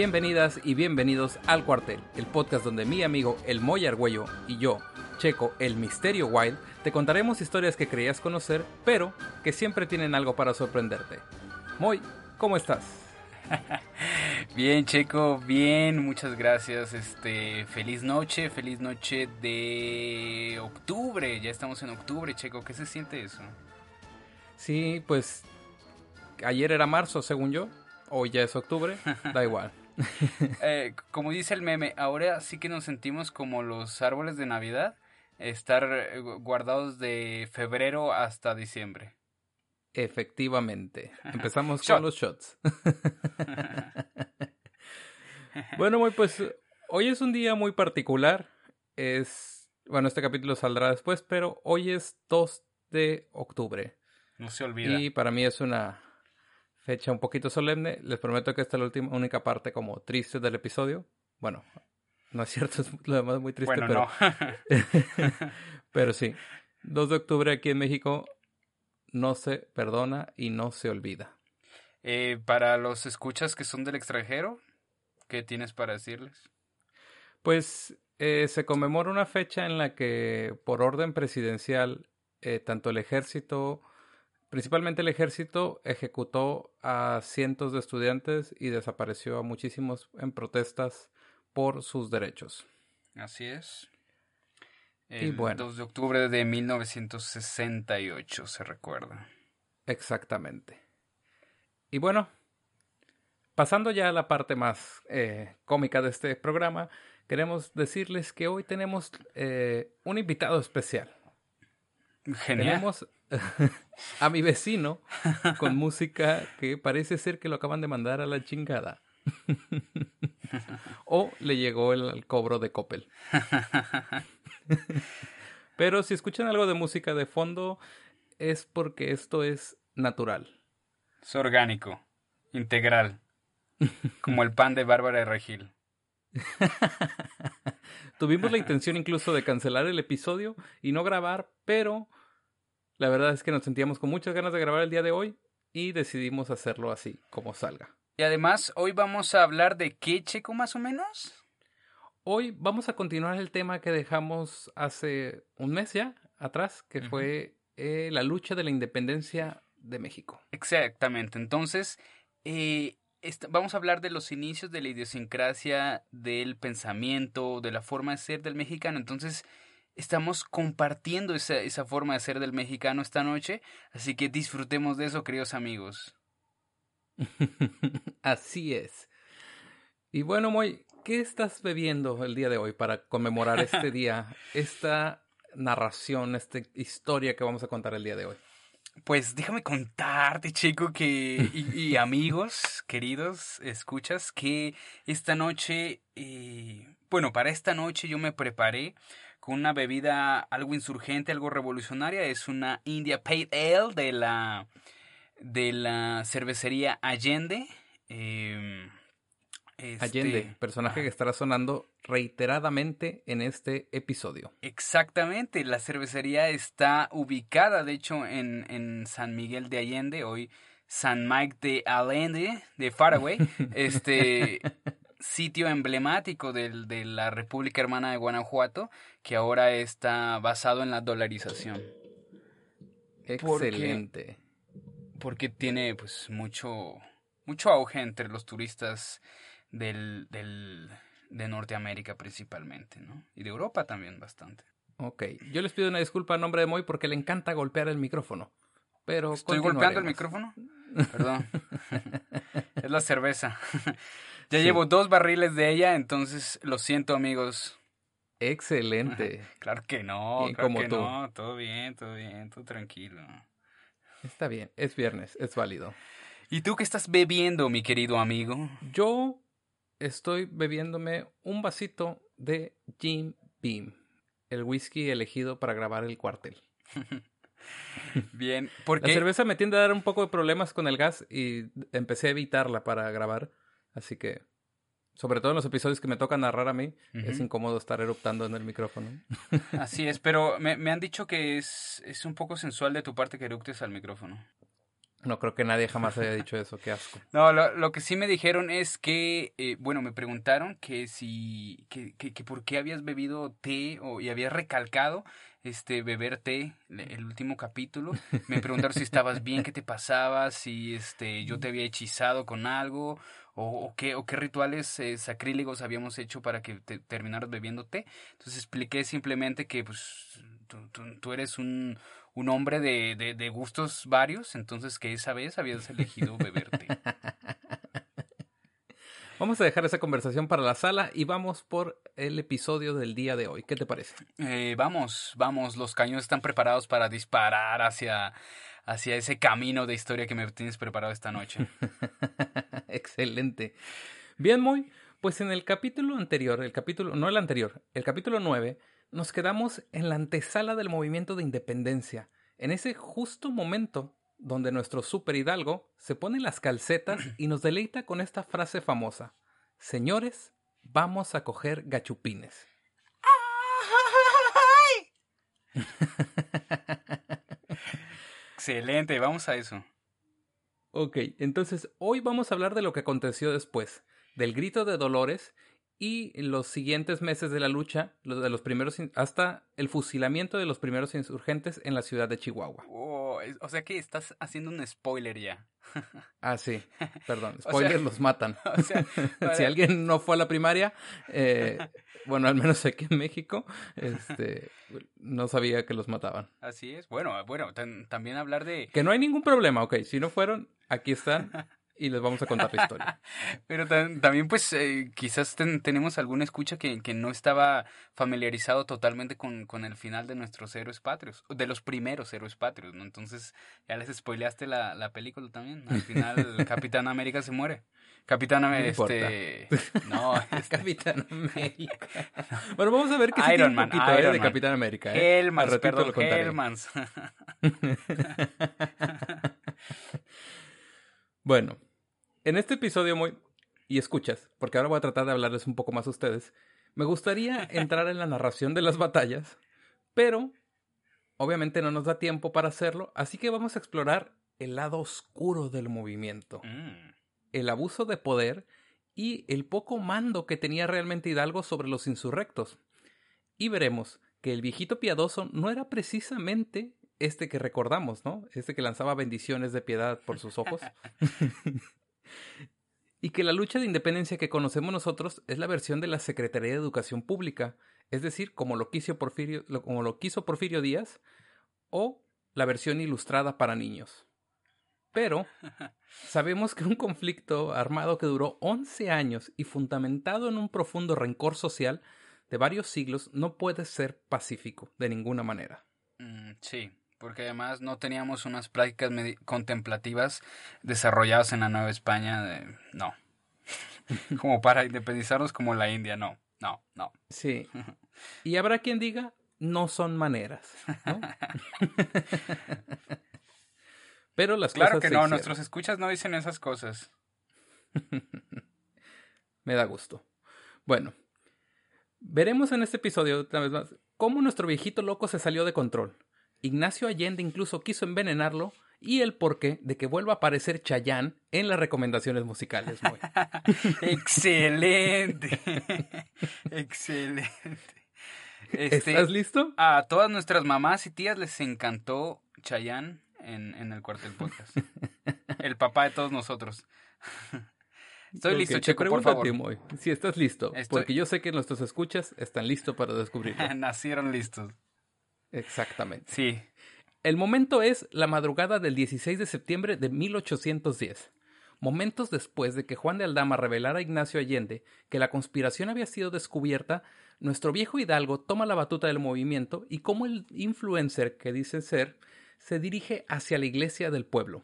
Bienvenidas y bienvenidos al Cuartel, el podcast donde mi amigo El Moy Argüello y yo, Checo, el Misterio Wild, te contaremos historias que creías conocer, pero que siempre tienen algo para sorprenderte. Moy, ¿cómo estás? bien, Checo, bien, muchas gracias. Este, feliz noche, feliz noche de octubre. Ya estamos en octubre, Checo. ¿Qué se siente eso? Sí, pues ayer era marzo, según yo. Hoy ya es octubre, da igual. Eh, como dice el meme, ahora sí que nos sentimos como los árboles de Navidad, estar eh, guardados de febrero hasta diciembre. Efectivamente. Empezamos con los shots. bueno, pues hoy es un día muy particular. Es, bueno, este capítulo saldrá después, pero hoy es 2 de octubre. No se olvida. Y para mí es una fecha un poquito solemne. Les prometo que esta es la última, única parte como triste del episodio. Bueno, no es cierto, es lo demás muy triste, pero... pero sí, 2 de octubre aquí en México no se perdona y no se olvida. Eh, para los escuchas que son del extranjero, ¿qué tienes para decirles? Pues eh, se conmemora una fecha en la que por orden presidencial eh, tanto el ejército Principalmente el ejército ejecutó a cientos de estudiantes y desapareció a muchísimos en protestas por sus derechos. Así es. El 2 de octubre de 1968 se recuerda. Exactamente. Y bueno, pasando ya a la parte más eh, cómica de este programa, queremos decirles que hoy tenemos eh, un invitado especial. Genial. Tenemos a mi vecino con música que parece ser que lo acaban de mandar a la chingada. o le llegó el, cobro de Coppel. Pero si escuchan algo de música de fondo, es porque esto es natural. Es orgánico, integral. Como el pan de Bárbara de Regil. Tuvimos la intención incluso de cancelar el episodio y no grabar, pero la verdad es que nos sentíamos con muchas ganas de grabar el día de hoy y decidimos hacerlo así, como salga. Y además, hoy vamos a hablar de qué, Checo, más o menos. Hoy vamos a continuar el tema que dejamos hace un mes ya atrás, que fue eh, la lucha de la independencia de México. Exactamente. Entonces, eh, vamos a hablar de los inicios de la idiosincrasia, del pensamiento, de la forma de ser del mexicano. Entonces, estamos compartiendo esa, esa forma de ser del mexicano esta noche, así que disfrutemos de eso, queridos amigos. Así es. Y bueno, Moy, ¿qué estás bebiendo el día de hoy para conmemorar este día, esta narración, esta historia que vamos a contar el día de hoy? Pues déjame contarte, chico, que y, amigos queridos, escuchas que esta noche, eh, bueno, para esta noche yo me preparé con una bebida algo insurgente, algo revolucionaria. Es una India Pale Ale de la, de la cervecería Allende. Em, este, Allende, personaje que estará sonando reiteradamente en este episodio. Exactamente, la cervecería está ubicada, de hecho, en, en San Miguel de Allende, hoy San Mike de Allende, de Faraway. este, sitio emblemático de la República Hermana de Guanajuato, que ahora está basado en la dolarización. Excelente. Porque, tiene pues mucho, mucho auge entre los turistas del, del, de Norteamérica principalmente, ¿no? Y de Europa también bastante. Ok, yo les pido una disculpa a nombre de Moy porque le encanta golpear el micrófono. Pero ¿Estoy golpeando el micrófono? Perdón. es la cerveza. Ya llevo dos barriles de ella, entonces lo siento, amigos. Excelente. claro que no, claro que no. Todo bien, todo bien, todo tranquilo. Está bien, es viernes, es válido. ¿Y tú qué estás bebiendo, mi querido amigo? Yo estoy bebiéndome un vasito de Jim Beam, el whisky elegido para grabar el cuartel. Bien, porque... La cerveza me tiende a dar un poco de problemas con el gas y empecé a evitarla para grabar, así que sobre todo en los episodios que me toca narrar a mí, es incómodo estar eruptando en el micrófono. Así es, pero me, me, han dicho que es, es un poco sensual de tu parte que eructes al micrófono. No creo que nadie jamás haya dicho eso, qué asco. No, lo, lo que sí me dijeron es que, eh, bueno, me preguntaron que si, que, que, que, por qué habías bebido té o, y habías recalcado este beber té el último capítulo. Me preguntaron si estabas bien, qué te pasaba, si este yo te había hechizado con algo o, qué, o qué rituales eh, sacrílegos habíamos hecho para que te terminaras bebiendo té. Entonces expliqué simplemente que pues tú, tú, eres un, un hombre de, de, de, gustos varios, entonces que esa vez habías elegido beber té. Vamos a dejar esa conversación para la sala y vamos por el episodio del día de hoy. ¿Qué te parece? Eh, vamos, vamos, los cañones están preparados para disparar hacia, hacia ese camino de historia que me tienes preparado esta noche. Excelente. Bien, muy. Pues en el capítulo anterior, el capítulo, no el anterior, el capítulo 9, nos quedamos en la antesala del movimiento de independencia, en ese justo momento donde nuestro super hidalgo se pone las calcetas y nos deleita con esta frase famosa. Señores, vamos a coger gachupines. Excelente, vamos a eso. Ok, entonces hoy vamos a hablar de lo que aconteció después, del grito de Dolores y los siguientes meses de la lucha, de los primeros hasta el fusilamiento de los primeros insurgentes en la ciudad de Chihuahua. Oh, o sea que estás haciendo un spoiler ya. ah, sí, perdón, spoilers los matan. O sea, si alguien no fue a la primaria, eh, bueno, al menos aquí en México, este, no sabía que los mataban. Así es, bueno, bueno, también hablar de... Que no hay ningún problema, ok, si no fueron, aquí están y les vamos a contar la historia. Pero también, pues, eh, quizás tenemos alguna escucha que, que, no estaba familiarizado totalmente con, con, el final de nuestros héroes patrios, de los primeros héroes patrios, ¿no? Entonces, ya les spoileaste la, la película también. Al final, Capitán América se muere. Capitán América, este... No, este... Capitán América. Bueno, vamos a ver qué Iron Man, un poquito, de Capitán América. ¿eh? Hellmans, perdón, Hellmans. bueno, en este episodio muy... Y escuchas, porque ahora voy a tratar de hablarles un poco más a ustedes. Me gustaría entrar en la narración de las batallas, pero obviamente no nos da tiempo para hacerlo, así que vamos a explorar el lado oscuro del movimiento. Mm. El abuso de poder y el poco mando que tenía realmente Hidalgo sobre los insurrectos. Y veremos que el viejito piadoso no era precisamente este que recordamos, ¿no? Este que lanzaba bendiciones de piedad por sus ojos. y que la lucha de independencia que conocemos nosotros es la versión de la Secretaría de Educación Pública, es decir, como lo quiso Porfirio, como lo quiso Porfirio Díaz, o la versión ilustrada para niños. Pero sabemos que un conflicto armado que duró 11 años y fundamentado en un profundo rencor social de varios siglos no puede ser pacífico de ninguna manera. Mm, sí, porque además no teníamos unas prácticas contemplativas desarrolladas en la Nueva España. no. como para independizarnos como la India, no, no, no. Sí. Y habrá quien diga, no son maneras. Pero las claro cosas. Claro que no, nuestros escuchas no dicen esas cosas. Me da gusto. Bueno, veremos en este episodio, una vez más, cómo nuestro viejito loco se salió de control Ignacio Allende incluso quiso envenenarlo y el porqué de que vuelva a aparecer Chayán en las recomendaciones musicales. Excelente. Excelente. Este, ¿Estás listo? A todas nuestras mamás y tías les encantó Chayán en, en el cuartel podcast. el papá de todos nosotros. Estoy listo, Checo, por favor. si estás listo, porque yo sé que nuestros escuchas están listos para descubrirlo. Nacieron listos. Exactamente. Sí. El momento es la madrugada del 16 de septiembre de 1810. Momentos después de que Juan de Aldama revelara a Ignacio Allende que la conspiración había sido descubierta, nuestro viejo Hidalgo toma la batuta del movimiento y como el influencer que dice ser, se dirige hacia la iglesia del pueblo.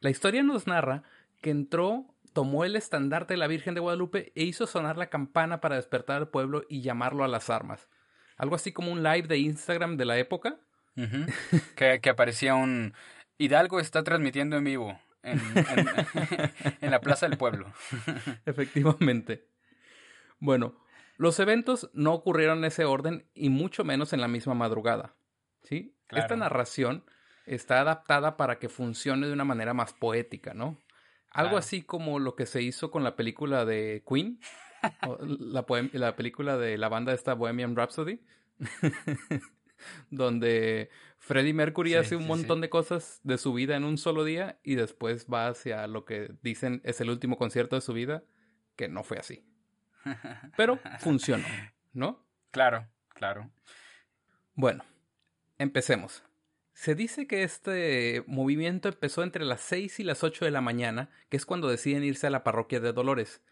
La historia nos narra que entró, tomó el estandarte de la Virgen de Guadalupe e hizo sonar la campana para despertar al pueblo y llamarlo a las armas. Algo así como un live de Instagram de la época. que, que, aparecía un Hidalgo está transmitiendo en vivo en, en la Plaza del Pueblo. Efectivamente. Bueno, los eventos no ocurrieron en ese orden y mucho menos en la misma madrugada. ¿sí? Esta narración está adaptada para que funcione de una manera más poética, ¿no? Algo así como lo que se hizo con la película de Queen, la, la, película de la banda esta Bohemian Rhapsody, donde Freddie Mercury hace un montón de cosas de su vida en un solo día y después va hacia lo que dicen es el último concierto de su vida, que no fue así. Pero funcionó, ¿no? Claro, claro. Bueno, empecemos. Se dice que este movimiento empezó entre las 6 y las 8 de la mañana, que es cuando deciden irse a la parroquia de Dolores.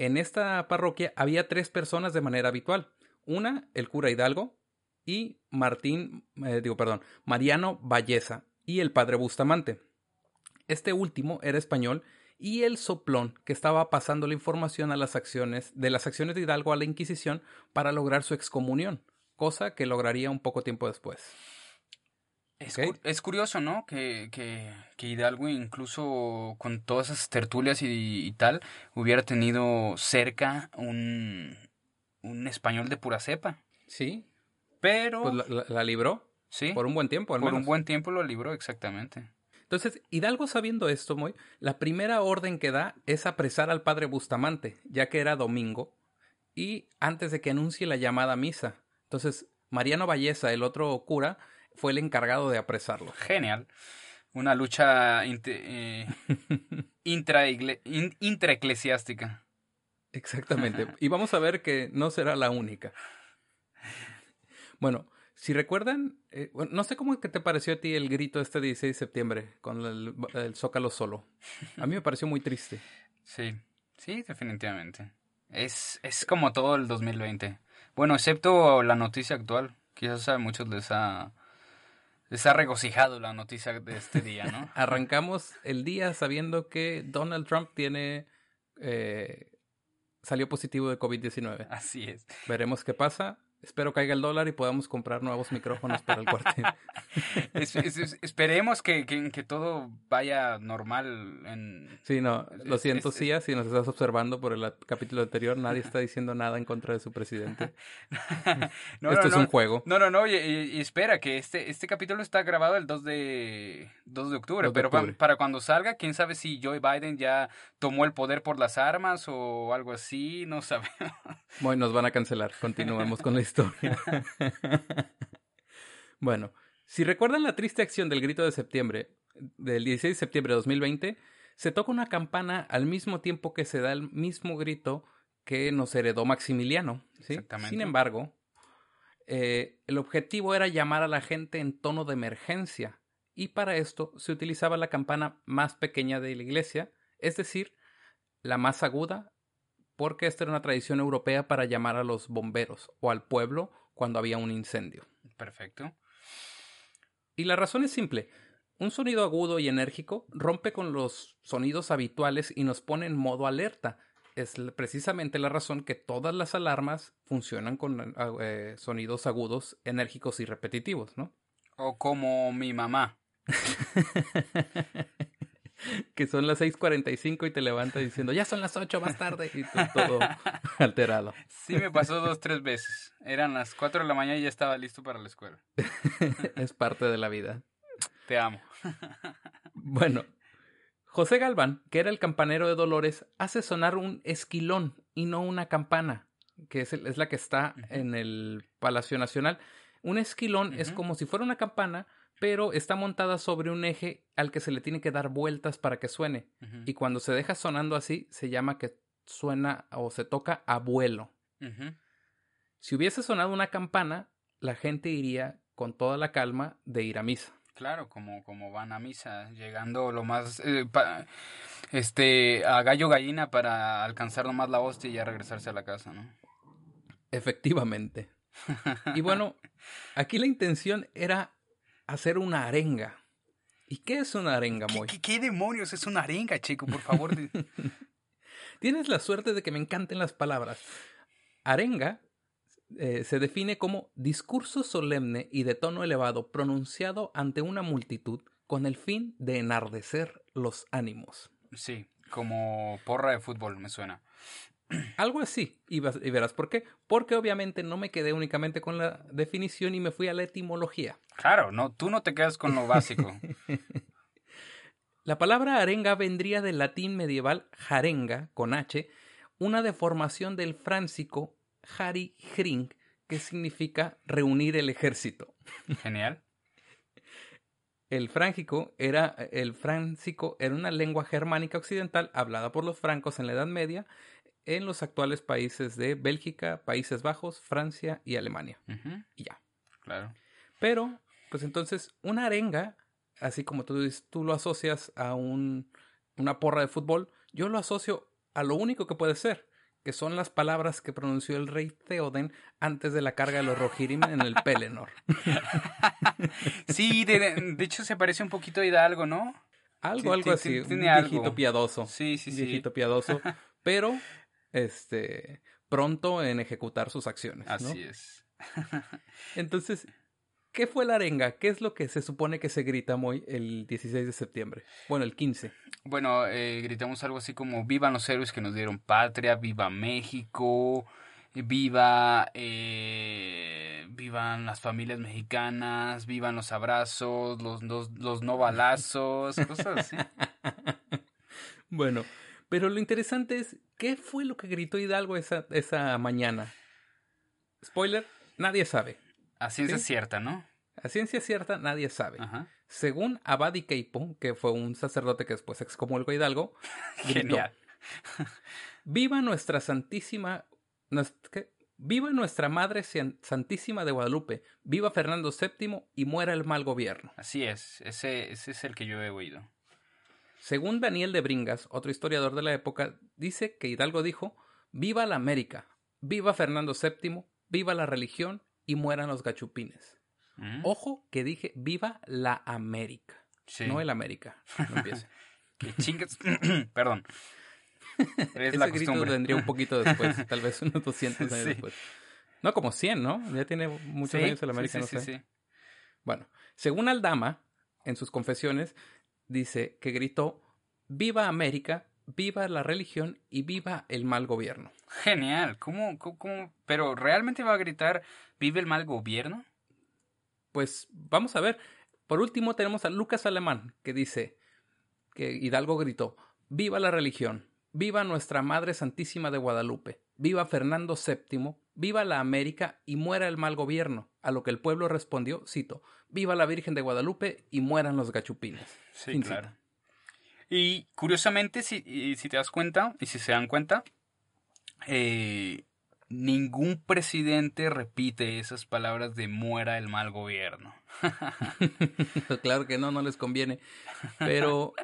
En esta parroquia había tres personas de manera habitual. Una, el cura Hidalgo, y Martín, eh, digo, perdón, Mariano Valleza y el padre Bustamante. Este último era español y el soplón que estaba pasando la información a las acciones de las acciones de Hidalgo a la Inquisición para lograr su excomunión, cosa que lograría un poco tiempo después. Es, curioso, ¿no? Que, que, que, Hidalgo, incluso con todas esas tertulias y, tal, hubiera tenido cerca un, un, español de pura cepa. Sí. Pero. Pues la, libró. Sí. Por un buen tiempo, al Por un buen tiempo lo libró, exactamente. Entonces, Hidalgo sabiendo esto, muy, la primera orden que da es apresar al padre Bustamante, ya que era domingo, y antes de que anuncie la llamada misa. Entonces, Mariano Valleza, el otro cura, fue el encargado de apresarlo. Genial. Una lucha eh, intraeclesiástica. Exactamente. Y vamos a ver que no será la única. Bueno, si recuerdan, eh, no sé cómo que te pareció a ti el grito este 16 de septiembre con el, el, Zócalo solo. A mí me pareció muy triste. Sí, sí, definitivamente. Es, es como todo el 2020. Bueno, excepto la noticia actual. Quizás a muchos les ha les ha regocijado la noticia de este día, ¿no? Arrancamos el día sabiendo que Donald Trump tiene eh, salió positivo de COVID-19. Así es. Veremos qué pasa. Espero caiga el dólar y podamos comprar nuevos micrófonos para el cuartel. esperemos que, que, todo vaya normal. En, sí, no, lo siento, Cia, si nos estás observando por el capítulo anterior, nadie está diciendo nada en contra de su presidente. Esto es un juego. No, no, no, y, espera, que este, este capítulo está grabado el 2 de, 2 de octubre, pero para cuando salga, quién sabe si Joe Biden ya tomó el poder por las armas o algo así, no sabemos. Bueno, nos van a cancelar, continuemos con la historia. bueno, si recuerdan la triste acción del grito de septiembre, del 16 de septiembre de 2020, se toca una campana al mismo tiempo que se da el mismo grito que nos heredó Maximiliano. Sin embargo, eh, el objetivo era llamar a la gente en tono de emergencia, y para esto se utilizaba la campana más pequeña de la iglesia, es decir, la más aguda porque esta era una tradición europea para llamar a los bomberos o al pueblo cuando había un incendio. Perfecto. Y la razón es simple. Un sonido agudo y enérgico rompe con los sonidos habituales y nos pone en modo alerta. Es precisamente la razón que todas las alarmas funcionan con eh, sonidos agudos, enérgicos y repetitivos, ¿no? O como mi mamá. que son las 6:45 y te levantas diciendo, ya son las 8 más tarde y todo alterado. Sí, me pasó dos, tres veces. Eran las 4 de la mañana y ya estaba listo para la escuela. es parte de la vida. Te amo. bueno, José Galván, que era el campanero de Dolores, hace sonar un esquilón y no una campana, que es, es la que está en el Palacio Nacional. Un esquilón es como si fuera una campana, pero está montada sobre un eje al que se le tiene que dar vueltas para que suene. Y cuando se deja sonando así, se llama que suena o se toca a vuelo. Si hubiese sonado una campana, la gente iría con toda la calma de ir a misa. Claro, como, como van a misa, llegando lo más, eh, pa- este, a gallo gallina para alcanzar nomás la hostia y ya regresarse a la casa, ¿no? Efectivamente. Y bueno, aquí la intención era hacer una arenga. ¿Y qué es una arenga, ¿Qué, Moy? qué, qué demonios? Es una arenga, chico, por favor. Tienes la suerte de que me encanten las palabras. Arenga eh, se define como discurso solemne y de tono elevado pronunciado ante una multitud con el fin de enardecer los ánimos. Sí, como porra de fútbol, me suena. Algo así, y, vas- y verás por qué. Porque obviamente no me quedé únicamente con la definición y me fui a la etimología. Claro, no, tú no te quedas con lo básico. La palabra arenga vendría del latín medieval jarenga, con H, una deformación del fráncico jari hring, que significa reunir el ejército. Genial. El frángico era el fráncico era una lengua germánica occidental hablada por los francos en la Edad Media en los actuales países de Bélgica, Países Bajos, Francia y Alemania. Y ya. claro. Pero, pues entonces, una arenga, así como tú, dices, tú lo asocias a un, una porra de fútbol, yo lo asocio a lo único que puede ser, que son las palabras que pronunció el rey Theoden antes de la carga de los Rohirrim en el Pelennor. Sí, de, de hecho se parece un poquito a Hidalgo, ¿no? Algo, Sí, algo sí, así, sí, un tiene algo. viejito piadoso. Sí, sí, sí. viejito piadoso, pero este pronto en ejecutar sus acciones. ¿no? Así es. Entonces, ¿qué fue la arenga? ¿Qué es lo que se supone que se grita muy el 16 de septiembre? Bueno, el 15. Bueno, eh, gritamos algo así como vivan los héroes que nos dieron patria, viva México, viva, eh, vivan las familias mexicanas, vivan los abrazos, los, los, los no balazos, cosas así. Bueno, pero lo interesante es, ¿qué fue lo que gritó Hidalgo esa, esa mañana? Spoiler, nadie sabe. A ciencia Sí. cierta, ¿no? A ciencia cierta, nadie sabe. Ajá. Según Abadi Keipo, que fue un sacerdote que después excomulgó a Hidalgo, gritó, Genial. Viva nuestra Santísima. ¿qué? Viva nuestra Madre San- Santísima de Guadalupe. Viva Fernando VII y muera el mal gobierno. Así es, ese, ese es el que yo he oído. Según Daniel de Bringas, otro historiador de la época, dice que Hidalgo dijo: Viva la América, viva Fernando VII, viva la religión y mueran los gachupines. ¿Mm? Ojo que dije: Viva la América, Sí. no el América. No empiece. Que chingas. Perdón. Es Ese la grito vendría un poquito después, tal vez unos 200 años Sí. después. No, como 100, ¿no? Ya tiene muchos Sí, años el sí, América, sí, no sí, sé. sí. Bueno, según Aldama, en sus confesiones, dice que gritó, viva América, viva la religión y viva el mal gobierno. Genial. ¿Cómo, cómo, cómo? Pero ¿realmente va a gritar vive el mal gobierno? Pues vamos a ver. Por último tenemos a Lucas Alemán, que dice que Hidalgo gritó, viva la religión, viva nuestra Madre Santísima de Guadalupe, viva Fernando VII, viva la América y muera el mal gobierno. A lo que el pueblo respondió, cito, viva la Virgen de Guadalupe y mueran los gachupines. Sí, claro. Y curiosamente, si, si te das cuenta, y si se dan cuenta, eh, ningún presidente repite esas palabras de muera el mal gobierno. claro que no, no les conviene. Pero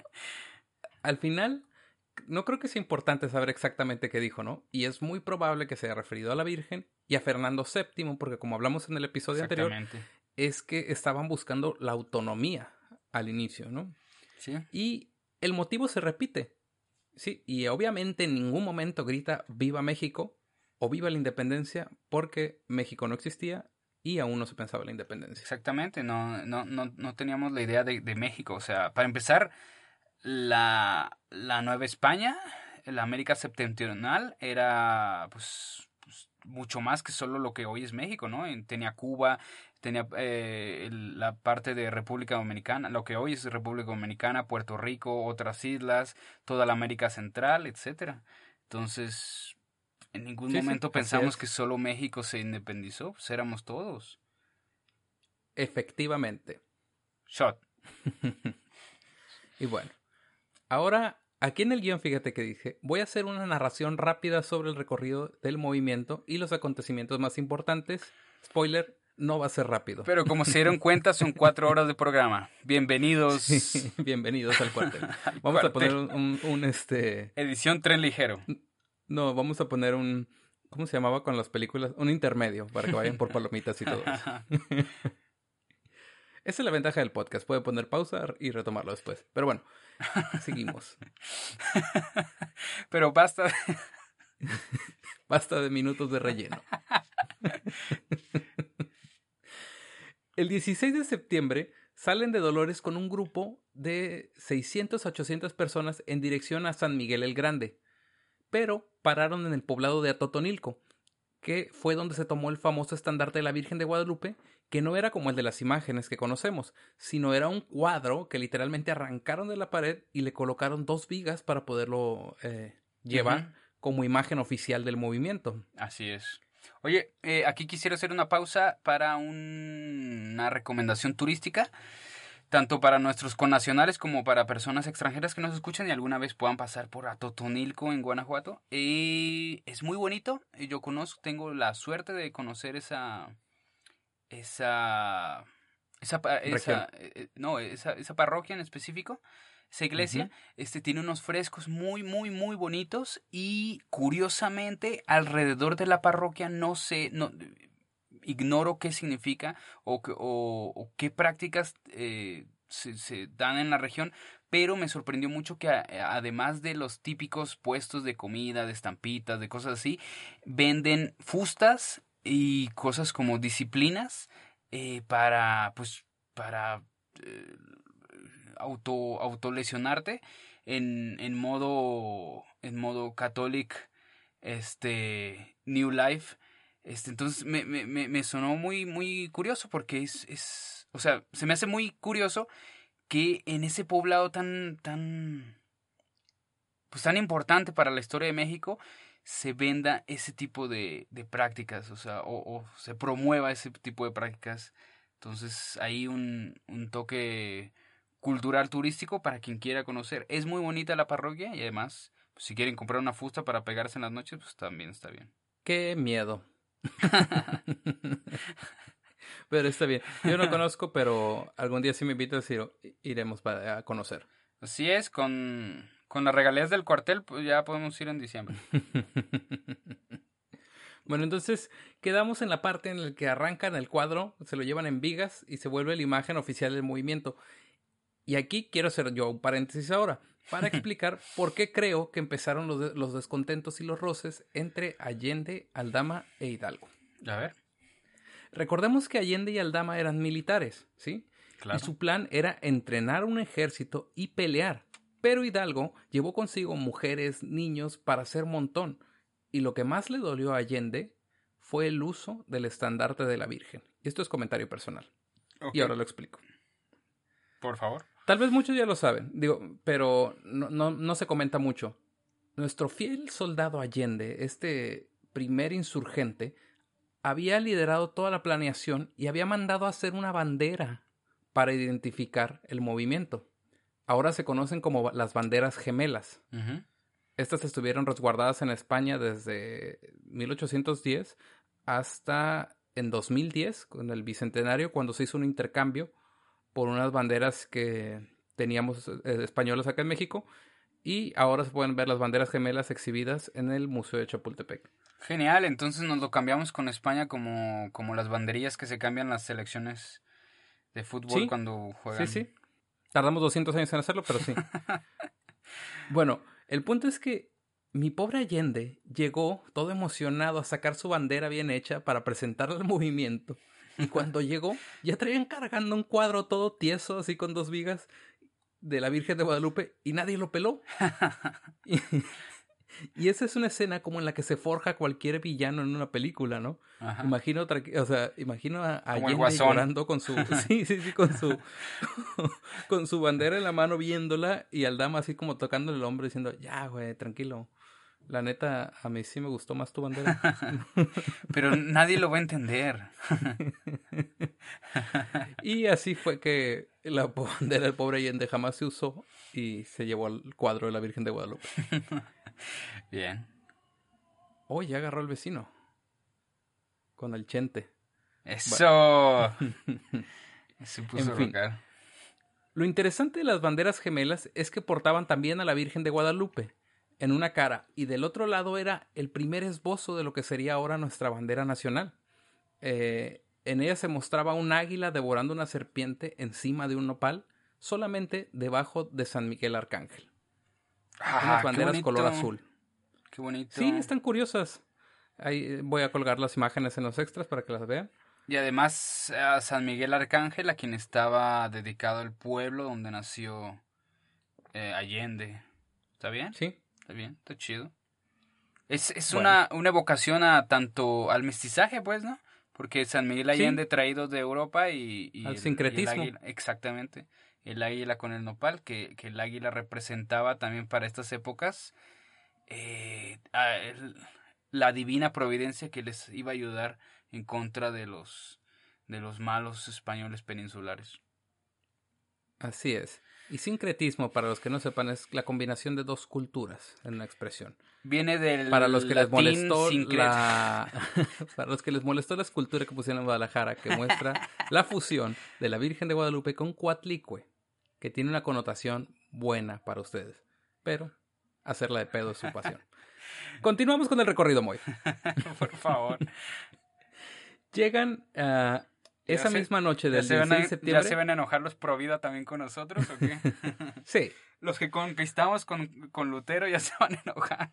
al final, no creo que sea importante saber exactamente qué dijo, ¿no? Y es muy probable que se haya referido a la Virgen y a Fernando VII, porque como hablamos en el episodio anterior, es que estaban buscando la autonomía al inicio, ¿no? Sí. Y el motivo se repite. Sí, y obviamente en ningún momento grita viva México o viva la independencia porque México no existía y aún no se pensaba en la independencia. Exactamente, no, no, no, no teníamos la idea de, de México. O sea, para empezar, la, la Nueva España, la América septentrional, era pues, pues, mucho más que solo lo que hoy es México, ¿no? En- Tenía Cuba, tenía eh, la parte de República Dominicana, lo que hoy es República Dominicana, Puerto Rico, otras islas, toda la América Central, etcétera. Entonces, en ningún Sí, momento pensamos es. que solo México se independizó, pues éramos todos. Efectivamente. Shot. Y bueno, ahora aquí en el guion fíjate que dije, voy a hacer una narración rápida sobre el recorrido del movimiento y los acontecimientos más importantes. Spoiler, no va a ser rápido. Pero como se dieron cuenta, son cuatro horas de programa. Bienvenidos. bienvenidos al cuartel. Vamos a poner un, este. Edición tren ligero. No, vamos a poner un. ¿Cómo se llamaba con las películas? Un intermedio para que vayan por palomitas y todo. Esa es la ventaja del podcast. Puede poner pausa y retomarlo después. Pero bueno, seguimos. Pero basta. basta de minutos de relleno. El 16 de septiembre salen de Dolores con un grupo de 600 a 800 personas en dirección a San Miguel el Grande, pero pararon en el poblado de Atotonilco, que fue donde se tomó el famoso estandarte de la Virgen de Guadalupe, que no era como el de las imágenes que conocemos, sino era un cuadro que literalmente arrancaron de la pared y le colocaron dos vigas para poderlo eh, llevar como imagen oficial del movimiento. Así es. Oye, eh, aquí quisiera hacer una pausa para una recomendación turística, tanto para nuestros connacionales como para personas extranjeras que nos escuchan y alguna vez puedan pasar por Atotonilco en Guanajuato. Eh, es muy bonito, yo conozco, tengo la suerte de conocer esa, esa, esa, esa eh, no, esa, esa parroquia en específico esa iglesia, este tiene unos frescos muy, muy, muy bonitos y curiosamente alrededor de la parroquia no sé, no, ignoro qué significa o, o, qué prácticas eh, se, se, dan en la región, pero me sorprendió mucho que además de los típicos puestos de comida, de estampitas, de cosas así, venden fustas y cosas como disciplinas eh, para, pues, para eh, auto, autolesionarte en, en modo, en modo catholic, este, New Life. Este, entonces me, me, me sonó muy, muy curioso porque es, es, o sea, se me hace muy curioso que en ese poblado tan, tan, pues tan importante para la historia de México, se venda ese tipo de, de prácticas, o sea, o, o, se promueva ese tipo de prácticas. Entonces, hay un, un toque cultural turístico para quien quiera conocer. Es muy bonita la parroquia y además, pues, si quieren comprar una fusta para pegarse en las noches, pues también está bien. Qué miedo. pero está bien. Yo no conozco, pero algún día si me invitas iremos para, a conocer. Así es, con, con las regalías del cuartel, pues ya podemos ir en diciembre. Bueno, entonces quedamos en la parte en la que arrancan el cuadro, se lo llevan en vigas y se vuelve la imagen oficial del movimiento. Y aquí quiero hacer yo un paréntesis ahora para explicar por qué creo que empezaron los, los descontentos y los roces entre Allende, Aldama e Hidalgo. A ver. Recordemos que Allende y Aldama eran militares, ¿sí? Claro. Y su plan era entrenar un ejército y pelear. Pero Hidalgo llevó consigo mujeres, niños para hacer montón. Y lo que más le dolió a Allende fue el uso del estandarte de la Virgen. Y esto es comentario personal. Okay. Y ahora lo explico. Por favor. Tal vez muchos ya lo saben, digo, pero no, no, no se comenta mucho. Nuestro fiel soldado Allende, este primer insurgente, había liderado toda la planeación y había mandado a hacer una bandera para identificar el movimiento. Ahora se conocen como las banderas gemelas. Uh -huh. Estas estuvieron resguardadas en España desde 1810 hasta en 2010, con el bicentenario, cuando se hizo un intercambio por unas banderas que teníamos eh, españolas acá en México y ahora se pueden ver las banderas gemelas exhibidas en el Museo de Chapultepec. Genial, entonces nos lo cambiamos con España como, como las banderillas que se cambian las selecciones de fútbol ¿Sí? cuando juegan. Sí, sí. Tardamos 200 años en hacerlo, pero sí. bueno, el punto es que mi pobre Allende llegó todo emocionado a sacar su bandera bien hecha para presentarle al movimiento. Y cuando llegó, ya traían cargando un cuadro todo tieso, así con dos vigas, de la Virgen de Guadalupe, y nadie lo peló. y, y, esa es una escena como en la que se forja cualquier villano en una película, ¿no? Ajá. Imagino, o sea, imagino a, a llorando con su, sí, sí, sí, con su, con su bandera en la mano viéndola, y al dama así como tocándole el hombro diciendo, ya, güey, tranquilo. La neta, a mí sí me gustó más tu bandera. Pero nadie lo va a entender. y así fue que la bandera del pobre Allende jamás se usó y se llevó al cuadro de la Virgen de Guadalupe. Bien. Oh, ya agarró el vecino. Con el chente. Eso. Se puso En fin. Lo interesante de las banderas gemelas es que portaban también a la Virgen de Guadalupe en una cara y del otro lado era el primer esbozo de lo que sería ahora nuestra bandera nacional. Eh, en ella se mostraba un águila devorando una serpiente encima de un nopal, solamente debajo de San Miguel Arcángel. Ah, Unas banderas color azul. Qué bonito. Sí, están curiosas. Ahí eh, voy a colgar las imágenes en los extras para que las vean. Y además a San Miguel Arcángel, a quien estaba dedicado el pueblo donde nació eh, Allende. ¿Está bien? Sí, Está bien, está chido. Es, es Bueno. una, una evocación a tanto al mestizaje, pues, ¿no? Porque San Miguel Sí. Allende traído de Europa y... y Al el- y el sincretismo. águila- exactamente. El águila con el nopal, que, que el águila representaba también para estas épocas eh, a el- la divina providencia que les iba a ayudar en contra de los, de los malos españoles peninsulares. así es. Y sincretismo, para los que no sepan, es la combinación de dos culturas en una expresión. Viene del para los que les molestó la para los que les molestó la escultura que pusieron en Guadalajara que muestra la fusión de la Virgen de Guadalupe con Coatlicue, que tiene una connotación buena para ustedes, pero hacerla de pedo es su pasión. Continuamos con el recorrido Moy. Por favor. Llegan ah, Ya esa se- misma noche ¿Ya del se, van 16 a, de ¿Ya septiembre. se van a enojar los pro vida también con nosotros o qué? Sí, los que conquistamos con, con Lutero ya se van a enojar.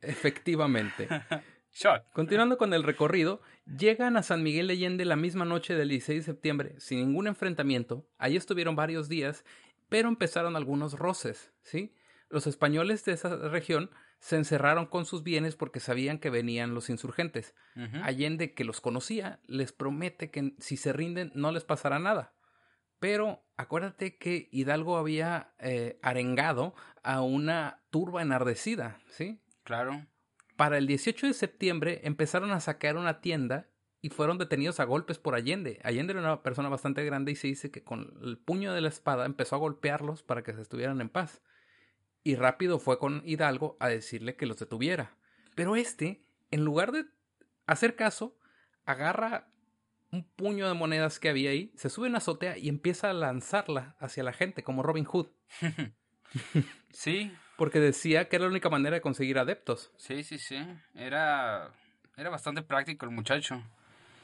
efectivamente. Shot. Continuando con el recorrido, llegan a San Miguel de Allende la misma noche del 16 de septiembre, sin ningún enfrentamiento. Allí estuvieron varios días, pero empezaron algunos roces, ¿sí? Los españoles de esa región se encerraron con sus bienes porque sabían que venían los insurgentes. Allende, que los conocía, les promete que si se rinden no les pasará nada. Pero acuérdate que Hidalgo había eh, arengado a una turba enardecida, ¿sí? Claro. Para el 18 de septiembre empezaron a saquear una tienda y fueron detenidos a golpes por Allende. Allende era una persona bastante grande y se dice que con el puño de la espada empezó a golpearlos para que se estuvieran en paz. Y rápido fue con Hidalgo a decirle que los detuviera. Pero este, en lugar de hacer caso, agarra un puño de monedas que había ahí, se sube en una azotea y empieza a lanzarla hacia la gente como Robin Hood. Sí, Porque decía que era la única manera de conseguir adeptos. sí, sí, sí. Era, era bastante práctico el muchacho.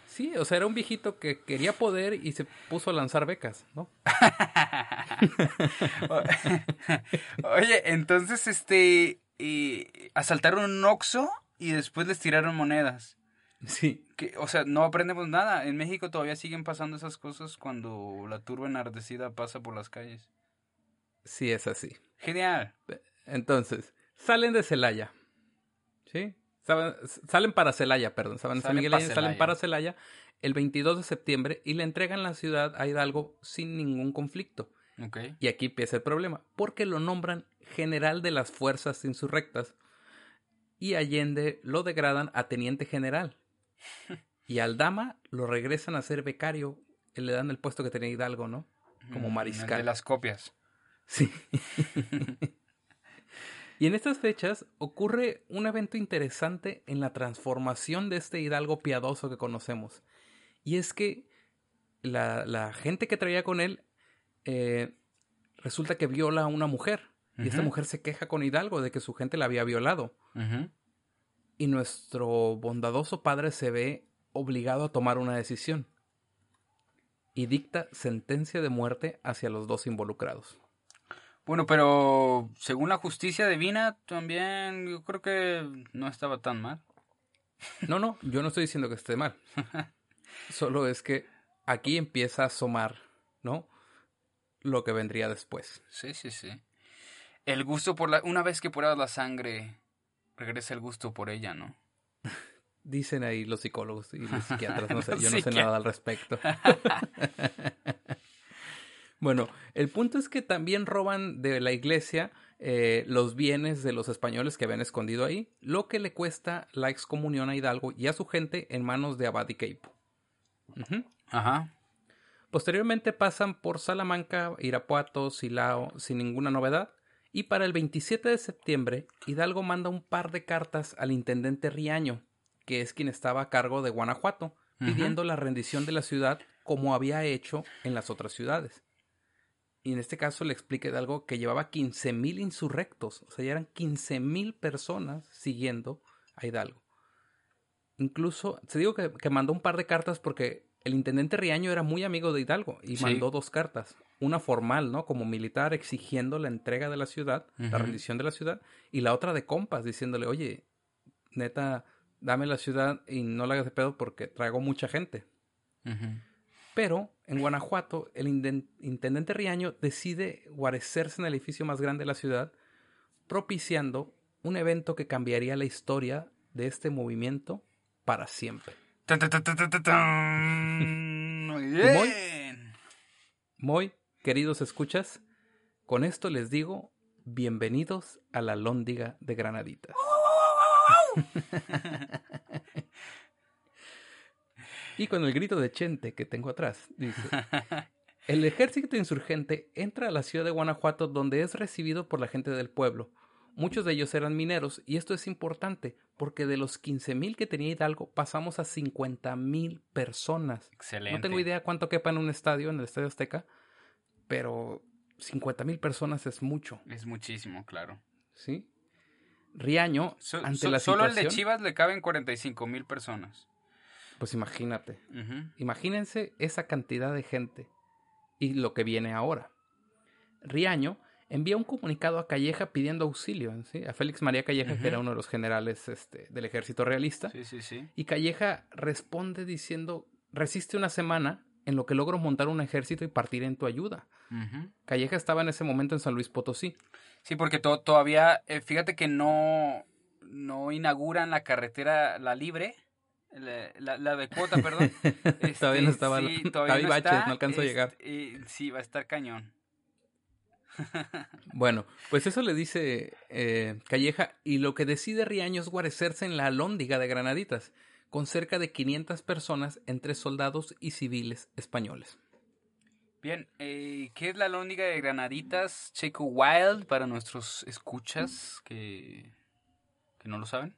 Sí, o sea, era un viejito que quería poder y se puso a lanzar becas, ¿no? Oye, entonces, este, asaltaron un Oxxo y después les tiraron monedas. Sí. Que, o sea, no aprendemos nada. En México todavía siguen pasando esas cosas cuando la turba enardecida pasa por las calles. Sí, es así. Genial. Entonces, salen de Celaya. ¿Sí? Salen para Celaya, perdón. Salen Miguel pa' Allende, salen para Celaya el 22 de septiembre y le entregan la ciudad a Hidalgo sin ningún conflicto. Ok. Y aquí empieza el problema, porque lo nombran general de las fuerzas insurrectas y Allende lo degradan a teniente general. Y al Dama lo regresan a ser becario, y le dan el puesto que tenía Hidalgo, ¿no? Como Mm, mariscal. el de las copias. Sí. y en estas fechas ocurre un evento interesante en la transformación de este Hidalgo piadoso que conocemos. Y es que la, la gente que traía con él eh, resulta que viola a una mujer. Y esta mujer se queja con Hidalgo de que su gente la había violado. Y nuestro bondadoso padre se ve obligado a tomar una decisión. Y dicta sentencia de muerte hacia los dos involucrados. Bueno, pero según la justicia divina, también yo creo que no estaba tan mal. No, no, yo no estoy diciendo que esté mal. Solo es que aquí empieza a asomar, ¿no? Lo que vendría después. Sí, sí, sí. El gusto por la... Una vez que pruebas la sangre, regresa el gusto por ella, ¿no? Dicen ahí los psicólogos y los psiquiatras, no sé, yo no sé nada al respecto. bueno, el punto es que también roban de la iglesia eh, los bienes de los españoles que habían escondido ahí, lo que le cuesta la excomunión a Hidalgo y a su gente en manos de Abad y Queipo. Ujú. Ajá. Posteriormente pasan por Salamanca, Irapuato, Silao, sin ninguna novedad. Y para el 27 de septiembre, Hidalgo manda un par de cartas al intendente Riaño, que es quien estaba a cargo de Guanajuato, pidiendo la rendición de la ciudad como había hecho en las otras ciudades. Y en este caso le expliqué de algo que llevaba 15.000 insurrectos, o sea, ya eran 15.000 personas siguiendo a Hidalgo. Incluso, se digo que, que, mandó un par de cartas porque el intendente Riaño era muy amigo de Hidalgo y Sí. mandó dos cartas. Una formal, ¿no? Como militar exigiendo la entrega de la ciudad, la rendición de la ciudad, y la otra de compas diciéndole, oye, neta, dame la ciudad y no la hagas de pedo porque traigo mucha gente. Ujú. Pero en Guanajuato, el intendente Riaño decide guarecerse en el edificio más grande de la ciudad, propiciando un evento que cambiaría la historia de este movimiento para siempre. Muy- bien. Muy queridos escuchas, con esto les digo bienvenidos a la Lóndiga de Granaditas. y con el grito de Chente que tengo atrás, dice, el ejército insurgente entra a la ciudad de Guanajuato donde es recibido por la gente del pueblo. Muchos de ellos eran mineros y esto es importante porque de los 15.000 que tenía Hidalgo pasamos a 50.000 personas. Excelente. No tengo idea cuánto quepa en un estadio, en el Estadio Azteca, pero 50.000 personas es mucho, Es muchísimo, claro. ¿sí? Riaño, So- ante so- la solo situación, el de Chivas le caben 45 mil personas. Pues imagínate, imagínense esa cantidad de gente y lo que viene ahora. Riaño envía un comunicado a Calleja pidiendo auxilio, ¿sí? a Félix María Calleja, que era uno de los generales este, del ejército realista, Sí, sí, sí. y Calleja responde diciendo, resiste una semana en lo que logro montar un ejército y partir en tu ayuda. Calleja estaba en ese momento en San Luis Potosí. Sí, porque to- todavía, eh, fíjate que no, no inauguran la carretera, la libre, la, la- la de cuota, perdón. Todavía no estaba- sí, baches, no alcanzó a Este, llegar. eh, sí, va a estar cañón. Bueno, pues eso le dice eh, Calleja y lo que decide Riaño es guarecerse en la alhóndiga de Granaditas, con cerca de 500 personas entre soldados y civiles españoles. Bien, eh, ¿qué es la lóndiga de Granaditas Checo Wild para nuestros escuchas que, que no lo saben?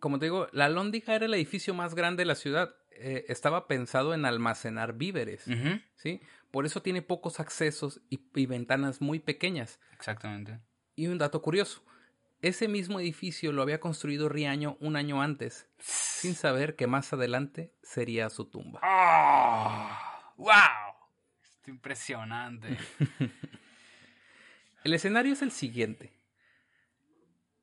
Como te digo, la alhóndiga era el edificio más grande de la ciudad. Eh, estaba pensado en almacenar víveres, ¿sí? Por eso tiene pocos accesos y, y ventanas muy pequeñas. Exactamente. Y un dato curioso, ese mismo edificio lo había construido Riaño un año antes, sin saber que más adelante sería su tumba. ¡Ah! ¡Wow! Esto impresionante. El escenario es el siguiente.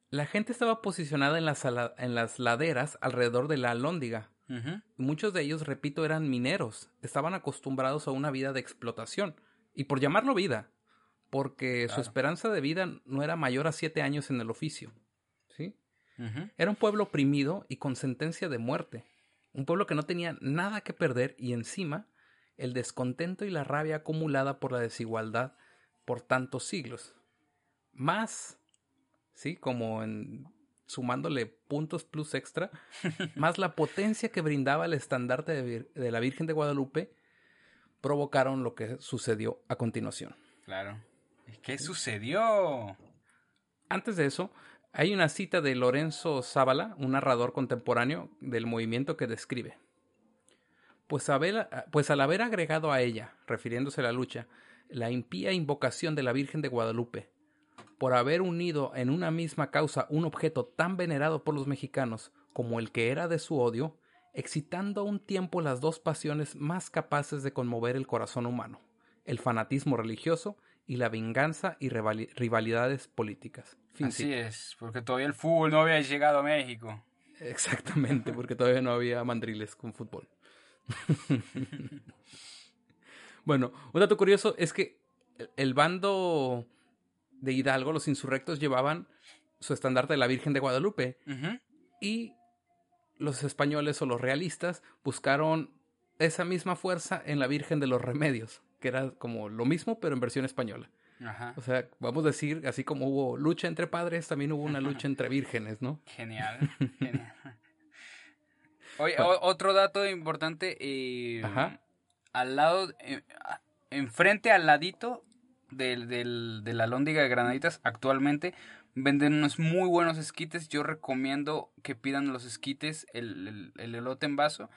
La gente estaba posicionada en las, ala- en las laderas alrededor de la alhóndiga. Ujú, Muchos de ellos, repito, eran mineros. Estaban acostumbrados a una vida de explotación. Y por llamarlo vida, porque su esperanza de vida no era mayor a siete años en el oficio. ¿Sí? Era un pueblo oprimido y con sentencia de muerte. Un pueblo que no tenía nada que perder y encima el descontento y la rabia acumulada por la desigualdad por tantos siglos. Más, sí, como en sumándole puntos plus extra, más la potencia que brindaba el estandarte de, de la Virgen de Guadalupe provocaron lo que sucedió a continuación. Claro. ¿Y ¿Qué sucedió? Antes de eso, hay una cita de Lorenzo Zábala, un narrador contemporáneo del movimiento que describe. Pues, pues al haber agregado a ella, refiriéndose a la lucha, la impía invocación de la Virgen de Guadalupe, por haber unido en una misma causa un objeto tan venerado por los mexicanos como el que era de su odio, excitando a un tiempo las dos pasiones más capaces de conmover el corazón humano, el fanatismo religioso y la venganza y rivali- rivalidades políticas. Fin Así cita. es, porque todavía el fútbol no había llegado a México. Exactamente, porque todavía no había mandriles con fútbol. bueno, un dato curioso es que el bando de Hidalgo, los insurrectos, llevaban su estandarte de la Virgen de Guadalupe y los españoles o los realistas buscaron esa misma fuerza en la Virgen de los Remedios, que era como lo mismo pero en versión española. Ajá. O sea, vamos a decir, así como hubo lucha entre padres, también hubo una lucha entre vírgenes, ¿no? Genial. genial. Oye, Bueno. o- otro dato importante. eh, Ajá. Al lado, eh, enfrente al ladito del, del, de la lóndiga de Granaditas, actualmente venden unos muy buenos esquites. Yo recomiendo que pidan los esquites, el, el, el elote en vaso.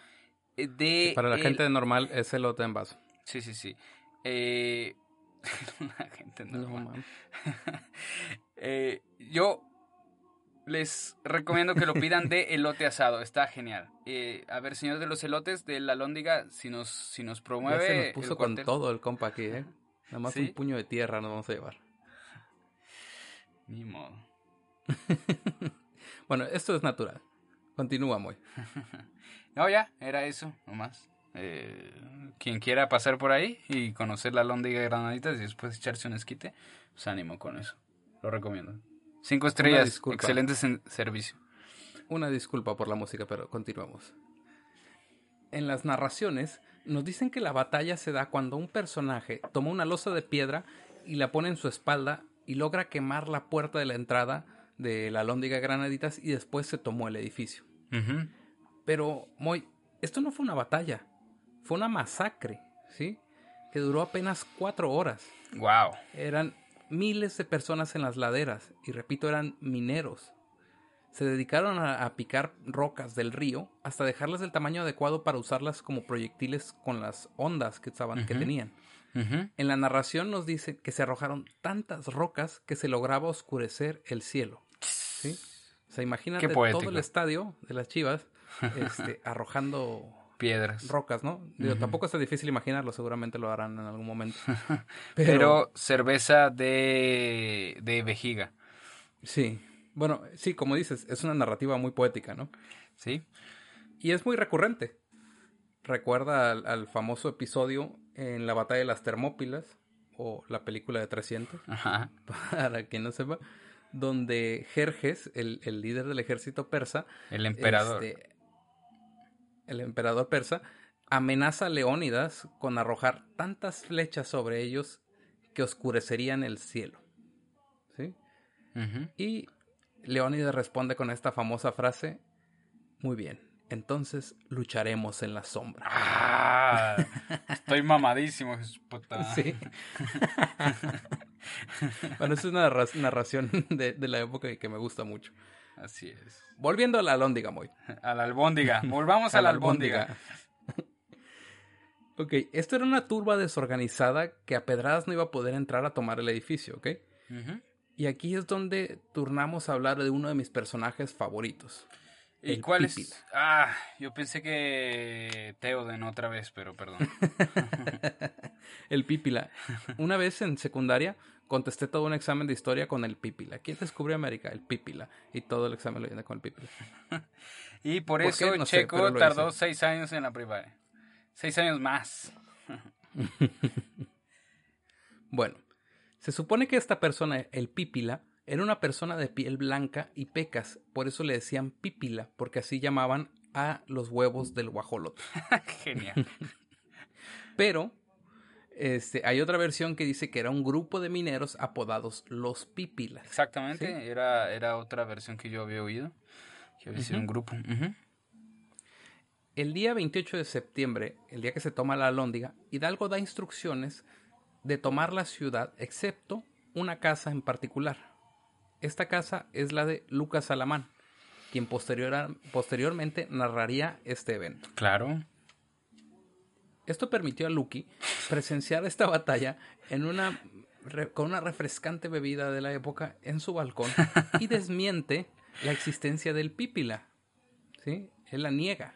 de... Para la el- gente normal es elote en vaso. Sí, sí, sí. Eh... la gente No, normal. man. Eh, yo les recomiendo que lo pidan de elote asado, está genial. Eh, a ver, señor de los elotes de la Lóndiga, si nos, si nos Ya promueve. se nos el puso con todo el compa aquí, ¿eh? Nada más ¿Sí? un puño de tierra nos vamos a llevar. Ni modo. Bueno, esto es natural. Continúa, muy. No, ya, era eso, nomás. Eh, quien quiera pasar por ahí y conocer la Lóndiga de Granaditas y después echarse un esquite, pues ánimo con eso. Lo recomiendo. Cinco estrellas, excelente servicio. Una disculpa por la música, pero continuamos. En las narraciones nos dicen que la batalla se da cuando un personaje toma una losa de piedra y la pone en su espalda y logra quemar la puerta de la entrada de la Lóndiga Granaditas y después se tomó el edificio. Pero, Moy, esto no fue una batalla, fue una masacre, ¿sí? Que duró apenas cuatro horas. Wow. Eran miles de personas en las laderas y repito, eran mineros. Se dedicaron a, a picar rocas del río hasta dejarlas del tamaño adecuado para usarlas como proyectiles con las ondas que, estaban, que tenían. En la narración nos dice que se arrojaron tantas rocas que se lograba oscurecer el cielo. ¿sí? O sea, imagínate todo el estadio de las Chivas este, arrojando Piedras. rocas, ¿no? Digo, tampoco es tan difícil imaginarlo, seguramente lo harán en algún momento. Pero, cerveza de, de vejiga. Sí. Bueno, sí, como dices, es una narrativa muy poética, ¿no? ¿Sí? Y es muy recurrente. Recuerda al, al famoso episodio en la batalla de las Termópilas, o la película de 300, Ajá. para quien no sepa, donde Jerjes, el, el líder del ejército persa, El emperador. este, el emperador persa, amenaza a Leónidas con arrojar tantas flechas sobre ellos que oscurecerían el cielo. ¿Sí? Y Leónidas responde con esta famosa frase, muy bien, entonces lucharemos en la sombra. Ah, estoy mamadísimo, Jesús puta. Sí. bueno, es una narra- narración de, de la época que me gusta mucho. Así es. Volviendo a la Lóndiga, Moy. A la albóndiga. Volvamos a la albóndiga. ok, esto era una turba desorganizada que a pedradas no iba a poder entrar a tomar el edificio, ¿ok? Ujú. Y aquí es donde turnamos a hablar de uno de mis personajes favoritos. ¿Y El cuál Pípila. es? Ah, yo pensé que Teoden otra vez, pero perdón. el Pípila. Una vez en secundaria contesté todo un examen de historia con el Pípila. ¿Quién descubrió América? El Pípila. Y todo el examen lo llené con el Pípila. Y por, ¿Por eso? No Checo tardó hice. seis años en la primaria. Seis años más. Bueno, se supone que esta persona, el Pípila, era una persona de piel blanca y pecas. Por eso le decían Pípila, porque así llamaban a los huevos del guajolote. Genial. Pero este, hay otra versión que dice que era un grupo de mineros apodados los Pípilas. Exactamente, Sí. era, era otra versión que yo había oído. Que había sido un grupo. El día 28 de septiembre, el día que se toma la Lóndiga, Hidalgo da instrucciones de tomar la ciudad, excepto una casa en particular. Esta casa es la de Lucas Alamán, quien posterior- posteriormente narraría este evento. Claro. Esto permitió a Lucky presenciar esta batalla en una con una refrescante bebida de la época en su balcón y desmiente la existencia del pípila. ¿Sí? Él la niega.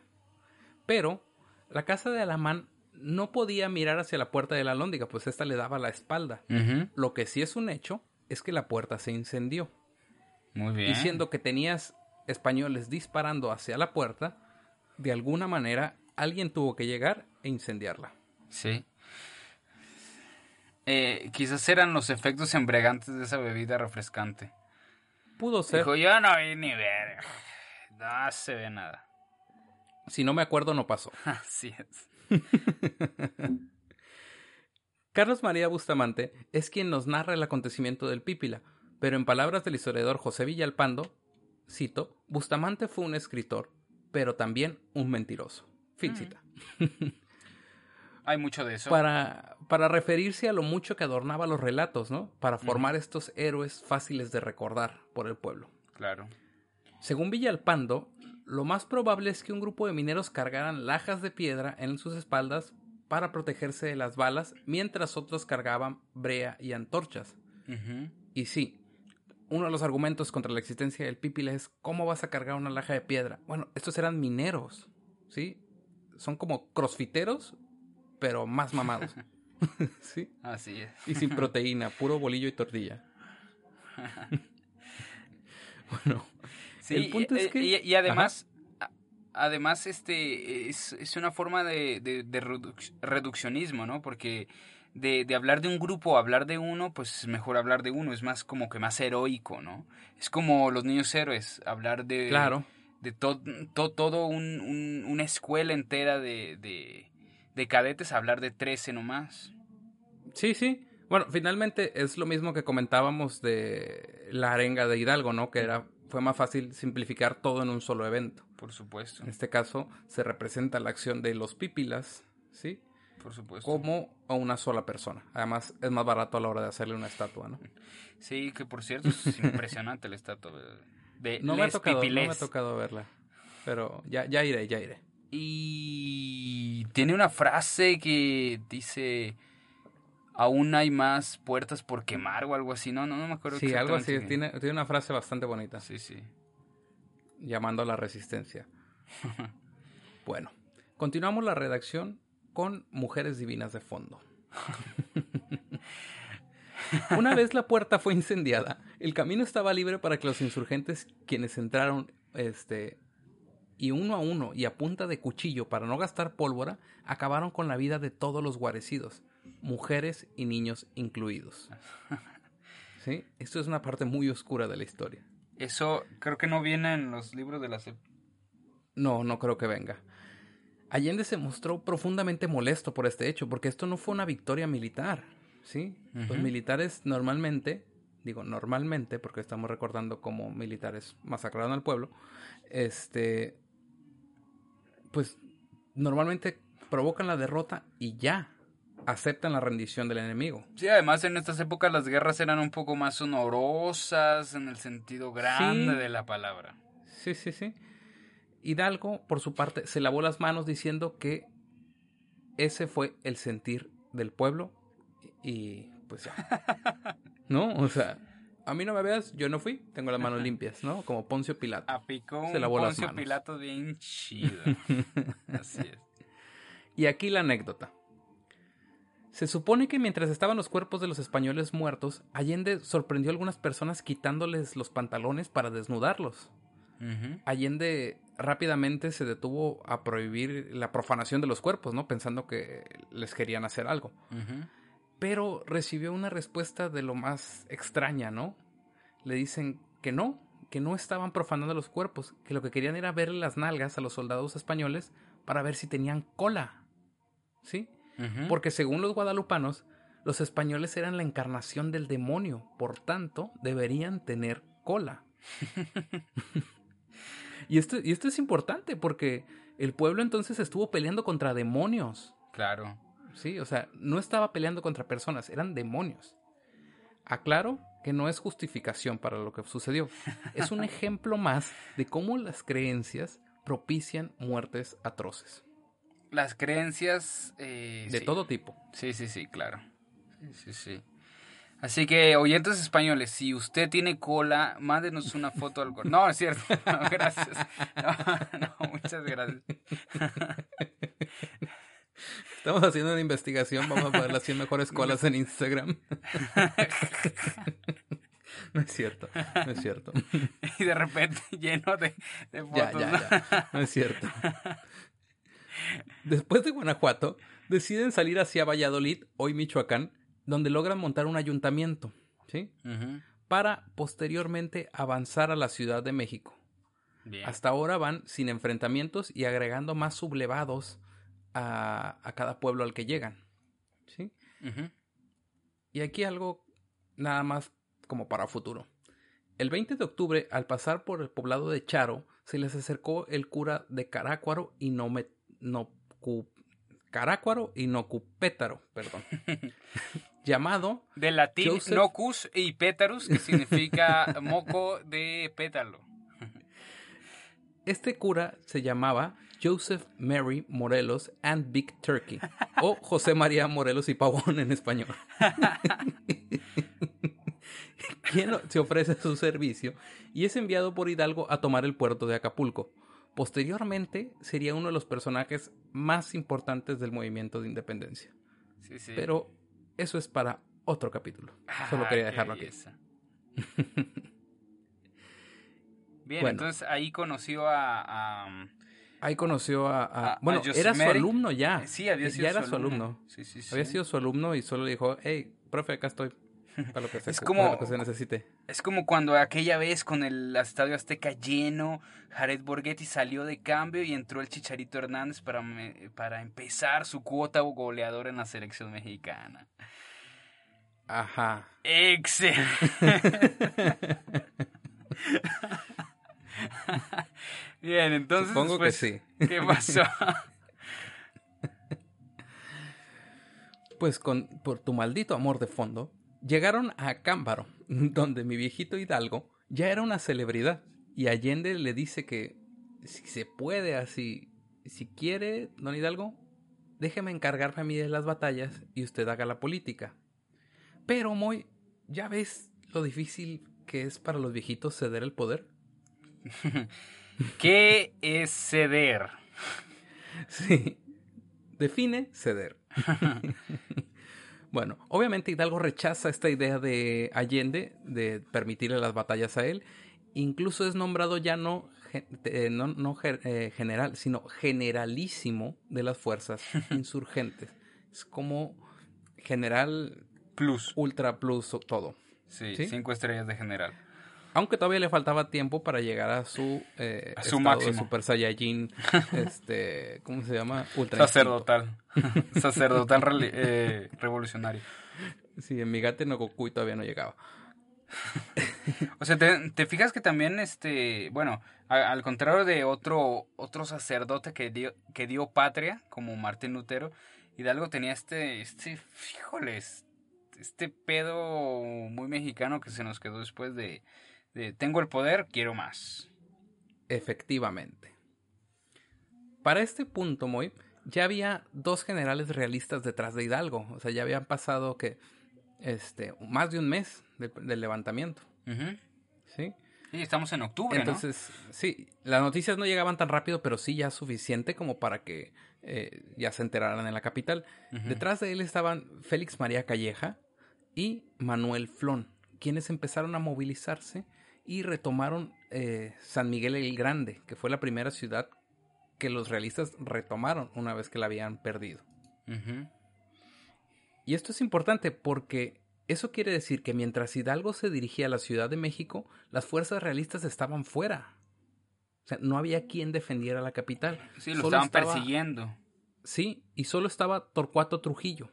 Pero la casa de Alamán no podía mirar hacia la puerta de la lóndiga, pues esta le daba la espalda. Lo que sí es un hecho es que la puerta se incendió, Muy bien. diciendo que tenías españoles disparando hacia la puerta, de alguna manera alguien tuvo que llegar e incendiarla. Sí. Eh, quizás eran los efectos embriagantes de esa bebida refrescante. Pudo ser, Dijo, yo no vi ni ver. No se ve nada. si no me acuerdo no pasó. Así es. Carlos María Bustamante es quien nos narra el acontecimiento del Pípila, pero en palabras del historiador José Villalpando, cito, Bustamante fue un escritor, pero también un mentiroso. Fin Mm. cita. Hay mucho de eso. Para, para referirse a lo mucho que adornaba los relatos, ¿no? Para formar estos héroes fáciles de recordar por el pueblo. Claro. Según Villalpando, lo más probable es que un grupo de mineros cargaran lajas de piedra en sus espaldas para protegerse de las balas, mientras otros cargaban brea y antorchas. Y sí, uno de los argumentos contra la existencia del pípila es ¿cómo vas a cargar una laja de piedra? Bueno, estos eran mineros, ¿sí? Son como crossfiteros, pero más mamados. ¿Sí? Así es. Y sin proteína, puro bolillo y tortilla. bueno, el punto es eh, que... Y, además, además este es, es, una forma de, de, reduccionismo, ¿no? Porque de, de, hablar de un grupo, hablar de uno, pues es mejor hablar de uno, es más como que más heroico, ¿no? Es como los niños héroes, hablar de... Claro. De todo todo un, una escuela entera de, de, de cadetes, hablar de 13 nomás. Sí, sí. Bueno, finalmente es lo mismo que comentábamos de la arenga de Hidalgo, ¿no? Que era fue más fácil simplificar todo en un solo evento. Por supuesto. En este caso se representa la acción de los pípilas, ¿sí? Por supuesto. Como a una sola persona. Además es más barato a la hora de hacerle una estatua, ¿no? Sí, que por cierto es impresionante la estatua de no me ha tocado, No me ha tocado verla, pero ya, ya iré, ya iré. Y tiene una frase que dice aún hay más puertas por quemar o algo así, no, no, no me acuerdo. Sí, algo así, tiene, tiene una frase bastante bonita. Sí, sí. Llamando a la resistencia. bueno, continuamos la redacción con Mujeres Divinas de fondo. Una vez la puerta fue incendiada, el camino estaba libre para que los insurgentes, quienes entraron, este, y uno a uno y a punta de cuchillo para no gastar pólvora, acabaron con la vida de todos los guarecidos mujeres y niños incluidos. ¿Sí? Esto es una parte muy oscura de la historia. Eso creo que no viene en los libros de la CEP. No, no creo que venga. Allende se mostró profundamente molesto por este hecho, porque esto no fue una victoria militar, ¿sí? Los militares normalmente, digo normalmente, porque estamos recordando cómo militares masacraron al pueblo, este, pues normalmente provocan la derrota y ya, aceptan la rendición del enemigo. Sí, además en estas épocas las guerras eran un poco más sonorosas en el sentido grande de la palabra. Sí, sí, sí. Hidalgo, por su parte, se lavó las manos diciendo que ese fue el sentir del pueblo y pues ya. ¿No? O sea, a mí no me veas, yo no fui, tengo las manos limpias, ¿no? Como Poncio Pilato. A se lavó Poncio las manos. Pilato bien chido. Así es. Y aquí la anécdota. Se supone que mientras estaban los cuerpos de los españoles muertos, Allende sorprendió a algunas personas quitándoles los pantalones para desnudarlos. Allende rápidamente se detuvo a prohibir la profanación de los cuerpos, ¿no? Pensando que les querían hacer algo. Pero recibió una respuesta de lo más extraña, ¿no? Le dicen que no, que no estaban profanando los cuerpos, que lo que querían era ver las nalgas a los soldados españoles para ver si tenían cola. ¿Sí? Porque según los guadalupanos, los españoles eran la encarnación del demonio, por tanto, deberían tener cola. y, esto, y esto es importante porque el pueblo entonces estuvo peleando contra demonios. Claro. Sí, o sea, no estaba peleando contra personas, eran demonios. Aclaro que no es justificación para lo que sucedió. Es un ejemplo más de cómo las creencias propician muertes atroces. Las creencias... Eh, de todo tipo. Sí, sí, sí, claro. Sí, sí, sí. Así que, oyentes españoles, si usted tiene cola, mándenos una foto al No, es cierto. No, gracias. No, no, muchas gracias. Estamos haciendo una investigación. Vamos a poner las 100 mejores colas en Instagram. No es cierto, no es cierto. Y de repente lleno de, de fotos. Ya, ya, ya. No es cierto. Después de Guanajuato, deciden salir hacia Valladolid, hoy Michoacán, donde logran montar un ayuntamiento, ¿sí? Para posteriormente avanzar a la Ciudad de México. Hasta ahora van sin enfrentamientos y agregando más sublevados a, cada pueblo al que llegan, ¿sí? Y aquí algo nada más como para futuro. El 20 de octubre, al pasar por el poblado de Charo, se les acercó el cura de Carácuaro y no me no Carácuaro y Nocupétaro, perdón. llamado. De latín nocus y pétarus, que significa moco de pétalo. Este cura se llamaba Joseph Mary Morelos and Big Turkey, o José María Morelos y Pavón en español. quien se ofrece su servicio y es enviado por Hidalgo a tomar el puerto de Acapulco. Posteriormente sería uno de los personajes más importantes del movimiento de independencia. Sí, sí. Pero eso es para otro capítulo. Solo Ah, quería dejarlo aquí. Bien, Bueno. entonces ahí conoció a... a- Ahí conoció a... a- A- a bueno, era su alumno ya. sí, había sido Ya era su su alumno. Sí, sí, sí. Había sido su alumno y solo le dijo, hey, profe, acá estoy. Para lo que se, Es para como- lo que se necesite. Es como cuando aquella vez con el Estadio Azteca lleno, Jared Borghetti salió de cambio y entró el Chicharito Hernández para, me- para empezar su cuota goleadora en la selección mexicana. Ajá. ¡Excelente! Bien, entonces. Supongo que pues, sí. ¿Qué pasó? Pues con, por tu maldito amor de fondo, llegaron a Cámbaro, donde mi viejito Hidalgo ya era una celebridad. Y Allende le dice que si se puede así, si quiere, don Hidalgo, déjeme encargarme a mí de las batallas y usted haga la política. Pero, Moy, ¿ya ves lo difícil que es para los viejitos ceder el poder? ¿Qué es ceder? Sí. Define ceder. Bueno, obviamente Hidalgo rechaza esta idea de Allende de permitirle las batallas a él. Incluso es nombrado ya no, eh, no, no eh, general, sino generalísimo de las fuerzas insurgentes. Es como general Plus. ultra plus todo. Sí, ¿Sí? cinco estrellas de general. Aunque todavía le faltaba tiempo para llegar a su, eh, A su de máximo. Super Saiyajin, este, ¿cómo se llama? Ultra. Sacerdotal. Sacerdotal eh, revolucionario. Sí, en mi gate no Goku todavía no llegaba. O sea, te, te fijas que también, este, bueno, a- al contrario de otro, otro sacerdote que dio, que dio patria, como Martín Lutero, Hidalgo tenía este, este, fíjoles, este pedo muy mexicano que se nos quedó después de, de tengo el poder, quiero más. Efectivamente. Para este punto, Moy, ya había dos generales realistas detrás de Hidalgo. O sea, ya habían pasado que este, más de un mes del, del levantamiento. ¿Sí? Sí, estamos en octubre, Entonces, sí, las noticias no llegaban tan rápido, pero sí ya suficiente como para que eh, ya se enteraran en la capital. Detrás de él estaban Félix María Calleja y Manuel Flon, quienes empezaron a movilizarse y retomaron eh, San Miguel el Grande, que fue la primera ciudad que los realistas retomaron una vez que la habían perdido. Y esto es importante porque eso quiere decir que mientras Hidalgo se dirigía a la Ciudad de México, las fuerzas realistas estaban fuera. O sea, no había quien defendiera la capital. Sí, lo Solo estaban estaba- persiguiendo. Sí, y solo estaba Torcuato Trujillo.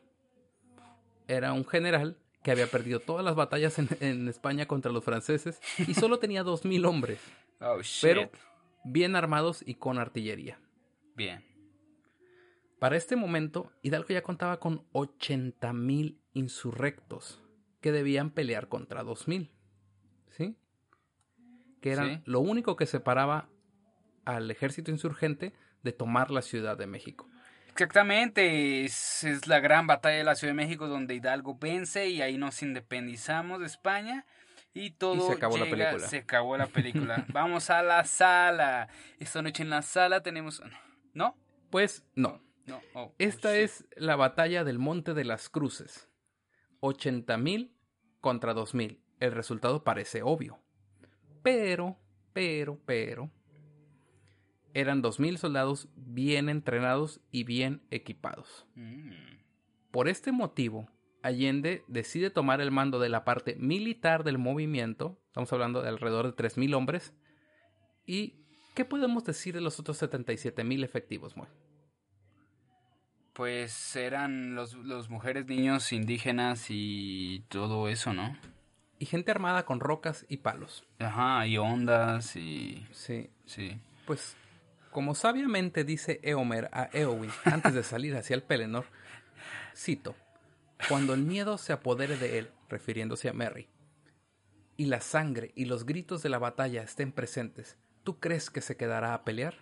Era un general que había perdido todas las batallas en, en España contra los franceses y solo tenía dos mil hombres, Oh, shit. pero bien armados y con artillería. Bien. Para este momento, Hidalgo ya contaba con 80 mil insurrectos que debían pelear contra 2 mil. ¿Sí? Que eran Sí. lo único que separaba al ejército insurgente de tomar la Ciudad de México. Exactamente, es, es la gran batalla de la Ciudad de México donde Hidalgo vence y ahí nos independizamos de España y todo se acabó la llega- película. se acabó la película. Vamos a la sala. Esta noche en la sala tenemos ¿No? Pues no. No. Oh, Esta oh, shit. es la batalla del Monte de las Cruces. 80 mil contra 2 mil. El resultado parece obvio. Pero, pero, pero. Eran 2 mil soldados bien entrenados y bien equipados. Mm. Por este motivo, Allende decide tomar el mando de la parte militar del movimiento. Estamos hablando de alrededor de 3 mil hombres. ¿Y qué podemos decir de los otros 77 mil efectivos, Moy? Pues eran los, los mujeres, niños, indígenas y todo eso, ¿no? Y gente armada con rocas y palos. Ajá, y ondas y... Sí, Sí. pues como sabiamente dice Eomer a Eowyn antes de salir hacia el Pelennor, cito, cuando el miedo se apodere de él, refiriéndose a Merry, y la sangre y los gritos de la batalla estén presentes, ¿tú crees que se quedará a pelear?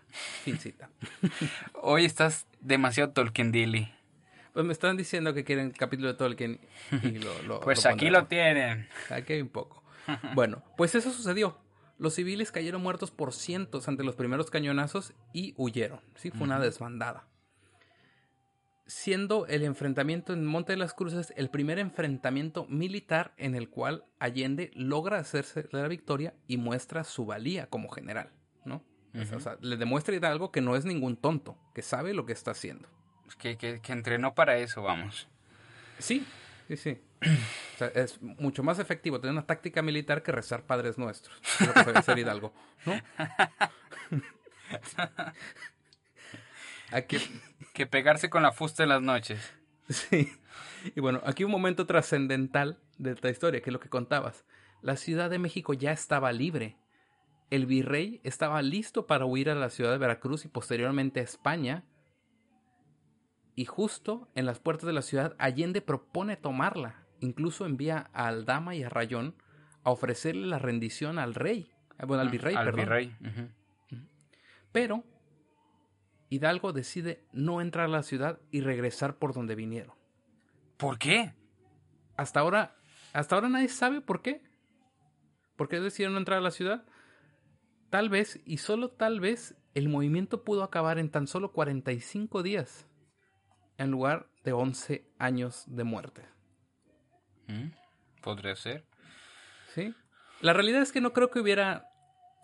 Fin cita. Hoy estás demasiado Tolkien Dilly. Pues me están diciendo que quieren capítulo de Tolkien y lo, lo Pues lo aquí lo tienen. Aquí hay un poco. Bueno, pues eso sucedió. Los civiles cayeron muertos por cientos ante los primeros cañonazos y huyeron. Sí, fue una desbandada. Siendo el enfrentamiento en Monte de las Cruces el primer enfrentamiento militar en el cual Allende logra hacerse la victoria y muestra su valía como general, ¿no? O sea, le demuestra Hidalgo que no es ningún tonto, que sabe lo que está haciendo. Que, que, que entrenó para eso, vamos. Sí, sí, sí. O sea, es mucho más efectivo tener una táctica militar que rezar padres nuestros. Es lo que sabe hacer Hidalgo, ¿no? Aquí, Que pegarse con la fusta en las noches. sí. Y bueno, aquí un momento trascendental de esta historia, que es lo que contabas. La Ciudad de México ya estaba libre. El virrey estaba listo para huir a la ciudad de Veracruz y posteriormente a España. Y justo en las puertas de la ciudad, Allende propone tomarla. Incluso envía a Aldama y a Rayón a ofrecerle la rendición al rey. eh, Bueno, al virrey, Al perdón. virrey. Pero Hidalgo decide no entrar a la ciudad y regresar por donde vinieron. ¿Por qué? Hasta ahora, hasta ahora nadie sabe por qué. ¿Por qué decidieron no entrar a la ciudad? Tal vez, y solo tal vez, el movimiento pudo acabar en tan solo 45 días, en lugar de 11 años de muerte. ¿Mm? Podría ser. ¿Sí? La realidad es que no creo que hubiera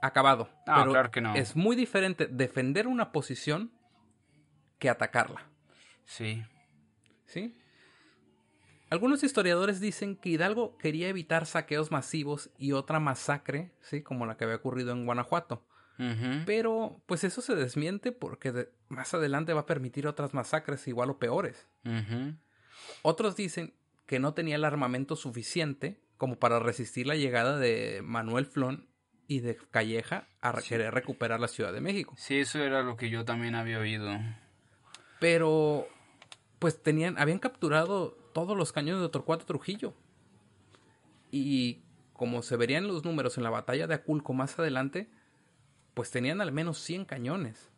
acabado. No, pero claro que no. Es muy diferente defender una posición que atacarla. Sí. ¿Sí? Algunos historiadores dicen que Hidalgo quería evitar saqueos masivos y otra masacre, ¿sí? como la que había ocurrido en Guanajuato. Pero pues eso se desmiente porque de- más adelante va a permitir otras masacres igual o peores. Otros dicen que no tenía el armamento suficiente como para resistir la llegada de Manuel Flon y de Calleja a re- querer recuperar la Ciudad de México. Sí, eso era lo que yo también había oído. Pero pues tenían, habían capturado todos los cañones de Torcuato Trujillo. Y como se verían los números en la batalla de Aculco más adelante, pues tenían al menos 100 cañones.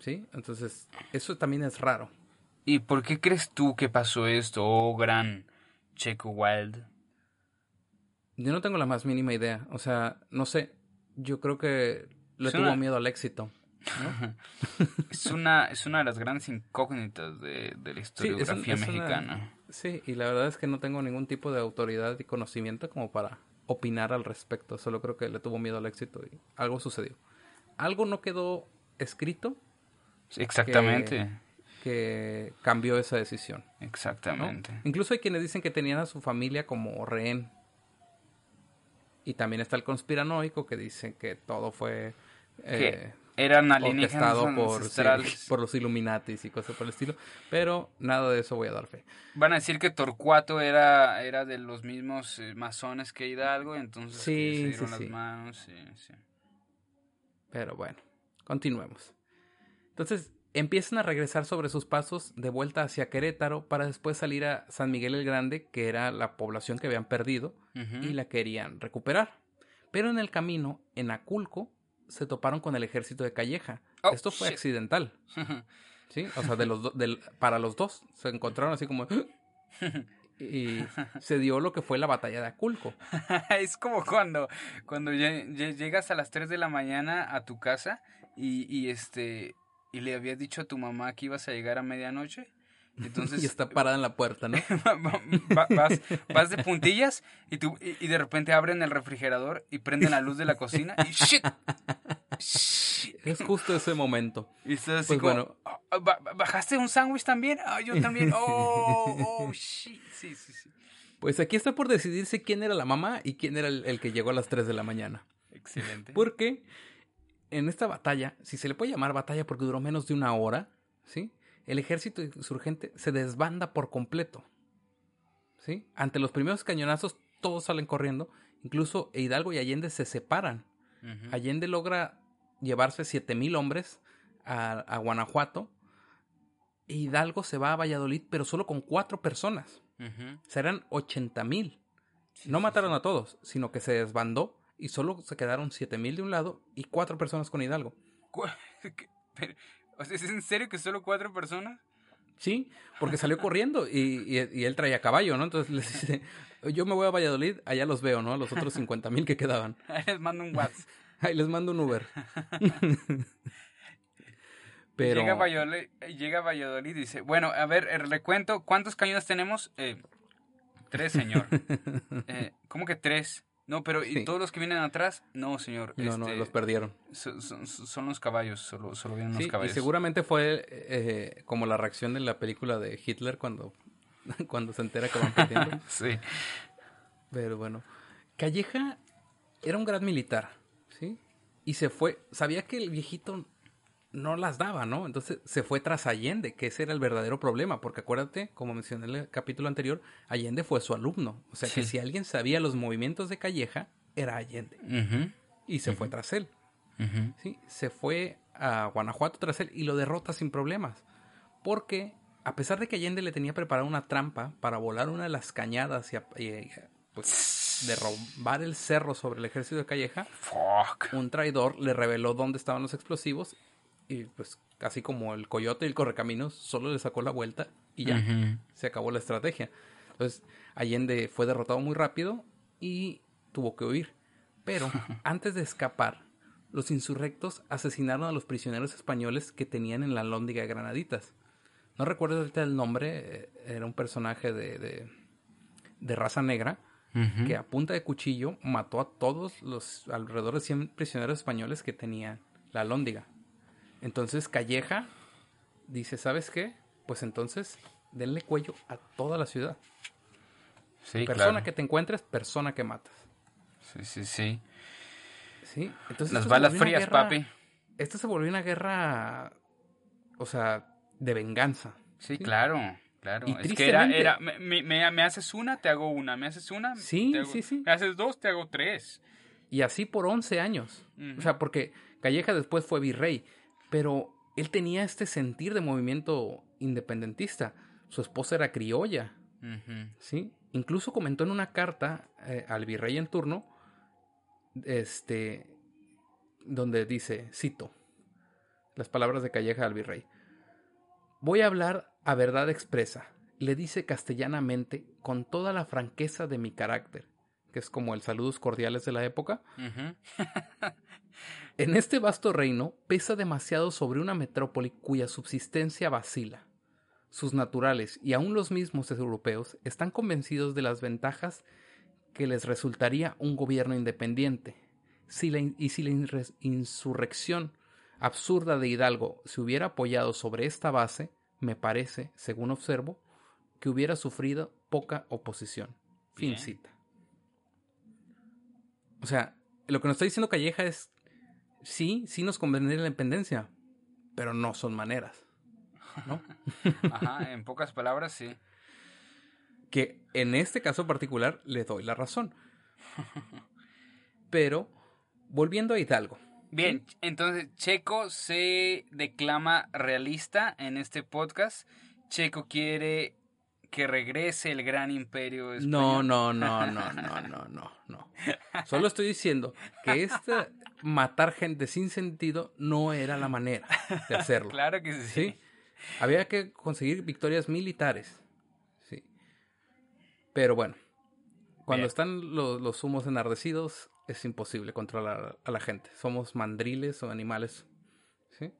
¿sí? Entonces, eso también es raro. ¿Y por qué crees tú que pasó esto, oh gran Checo Wild? Yo no tengo la más mínima idea, o sea, no sé, yo creo que le tuvo miedo al éxito. Es una, es una de las grandes incógnitas de, de la Sí, es un- historiografía una- mexicana. Sí, y la verdad es que no tengo ningún tipo de autoridad y conocimiento como para opinar al respecto. Solo creo que le tuvo miedo al éxito y algo sucedió. Algo no quedó escrito Exactamente, que cambió esa decisión. ¿no? exactamente. Incluso hay quienes dicen que tenían a su familia como rehén. Y también está el conspiranoico que dice que todo fue eh, eran alienígenas por, sí, por los Illuminatis y cosas por el estilo. Pero nada de eso voy a dar fe. Van a decir que Torcuato era, era de los mismos eh, masones que Hidalgo, entonces Sí, se sí, dieron las manos. Sí, sí. Pero bueno, continuemos. Entonces empiezan a regresar sobre sus pasos de vuelta hacia Querétaro para después salir a San Miguel el Grande, que era la población que habían perdido y la querían recuperar. Pero en el camino, en Aculco, se toparon con el ejército de Calleja. Oh, Esto fue shit. accidental, ¿sí? O sea, de los do- del- para los dos se encontraron así como... y se dio lo que fue la batalla de Aculco. es como cuando, cuando lle- lle- llegas a las 3 de la mañana a tu casa y, y este y le habías dicho a tu mamá que ibas a llegar a medianoche. Entonces y está parada en la puerta, ¿no? va- vas, vas de puntillas y, tú, y, y de repente abren el refrigerador y prenden la luz de la cocina y shit. Es justo ese momento. Y estás así Pues como, bueno. "Ah, ah, ba- ¿bajaste un sándwich también? Ah, yo también. Oh, oh, shit. Sí, sí, sí. Pues aquí está por decidirse quién era la mamá y quién era el, el que llegó a las 3 de la mañana. Excelente. Porque en esta batalla, si se le puede llamar batalla porque duró menos de una hora, ¿sí? El ejército insurgente se desbanda por completo. ¿Sí? Ante los primeros cañonazos, todos salen corriendo. Incluso Hidalgo y Allende se separan. Allende logra llevarse 7000 hombres a, a Guanajuato. Hidalgo se va a Valladolid, pero solo con cuatro personas. Serán 80 mil. Sí, No sí, mataron sí. a todos, sino que se desbandó y solo se quedaron 7000 de un lado y cuatro personas con Hidalgo. ¿Es en serio que solo cuatro personas? Sí, porque salió corriendo y, él traía caballo, ¿no? Entonces les dice, yo me voy a Valladolid, allá los veo, ¿no? A los otros 50 mil que quedaban. Ahí les mando un WhatsApp. Ahí les mando un Uber. Pero... Llega a, Valladolid, llega a Valladolid y dice, bueno, a ver, el recuento, ¿cuántos cañones tenemos? Eh, tres, señor. Eh, ¿Cómo que tres? No, pero ¿y todos los que vienen atrás? No, señor. No, no, este, los perdieron. Son, los caballos, solo, solo vienen los caballos. Y seguramente fue eh, como la reacción de la película de Hitler cuando, cuando se entera que van perdiendo. sí. Pero bueno, Calleja era un gran militar, ¿sí? Y se fue, sabía que el viejito no las daba, ¿no? Entonces se fue tras Allende, que ese era el verdadero problema, porque acuérdate, como mencioné en el capítulo anterior, Allende fue su alumno. O sea que si alguien sabía los movimientos de Calleja, era Allende. Y se fue tras él. ¿sí? Se fue a Guanajuato tras él y lo derrota sin problemas. Porque, a pesar de que Allende le tenía preparada una trampa para volar una de las cañadas y, pues, derrumbar el cerro sobre el ejército de Calleja, un traidor le reveló dónde estaban los explosivos y pues así como el coyote y el correcaminos, solo le sacó la vuelta y ya se acabó la estrategia. Entonces Allende fue derrotado muy rápido y tuvo que huir. Pero antes de escapar, los insurrectos asesinaron a los prisioneros españoles que tenían en la lóndiga de Granaditas. No recuerdo ahorita el nombre, eh, era un personaje de, de, raza negra que a punta de cuchillo mató a todos los alrededor de 100 prisioneros españoles que tenía la lóndiga. Entonces Calleja dice, ¿sabes qué? Pues entonces denle cuello a toda la ciudad. Sí, persona que te encuentres, persona que matas. Sí, sí, sí. Sí, entonces... Las balas frías, papi. Esta se volvió una guerra, o sea, de venganza. Sí, claro, claro. es que era, era me, me, haces una, te hago una, me haces una, sí, sí, sí. me haces dos, te hago tres. Y así por 11 años. O sea, porque Calleja después fue virrey pero él tenía este sentir de movimiento independentista. Su esposa era criolla, ¿sí? Incluso comentó en una carta eh, al virrey en turno, este, donde dice, cito, las palabras de Calleja al virrey. Voy a hablar a verdad expresa, le dice castellanamente con toda la franqueza de mi carácter, que es como el saludos cordiales de la época. En este vasto reino pesa demasiado sobre una metrópoli cuya subsistencia vacila. Sus naturales y aun los mismos europeos están convencidos de las ventajas que les resultaría un gobierno independiente. y si la insurrección absurda de Hidalgo se hubiera apoyado sobre esta base, me parece, según observo, que hubiera sufrido poca oposición. Fin cita. O sea, lo que nos está diciendo Calleja es sí, sí nos convendría la independencia, pero no son maneras. ¿no? Ajá, en pocas palabras, sí. Que en este caso particular le doy la razón. Pero, volviendo a Hidalgo. Bien, entonces Checo se declama realista en este podcast. Checo quiere que regrese el gran imperio español. No, no, no, no, no, no, no, no. Solo estoy diciendo que este matar gente sin sentido no era la manera de hacerlo. claro que sí. Había que conseguir victorias militares. Sí. Pero bueno, cuando están los, los humos enardecidos, es imposible controlar a la gente. Somos mandriles o animales. ¿Sí?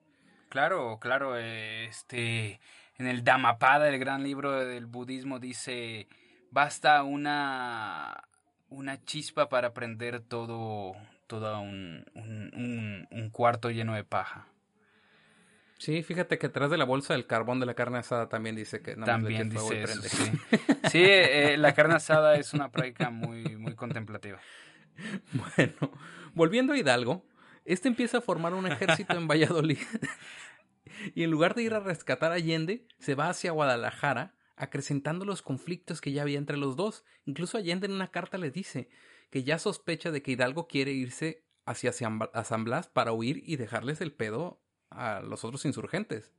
Claro, claro. Este en el Dhammapada, el gran libro del budismo, dice, basta una, una chispa para prender todo, todo un, un, cuarto lleno de paja. Sí, fíjate que atrás de la bolsa del carbón de la carne asada también dice que también dice eso, sí, sí eh, la carne asada es una práctica muy, muy contemplativa. Bueno, volviendo a Hidalgo, este empieza a formar un ejército en Valladolid y en lugar de ir a rescatar a Allende, se va hacia Guadalajara, acrecentando los conflictos que ya había entre los dos. Incluso Allende en una carta le dice que ya sospecha de que Hidalgo quiere irse hacia San Blas para huir y dejarles el pedo a los otros insurgentes.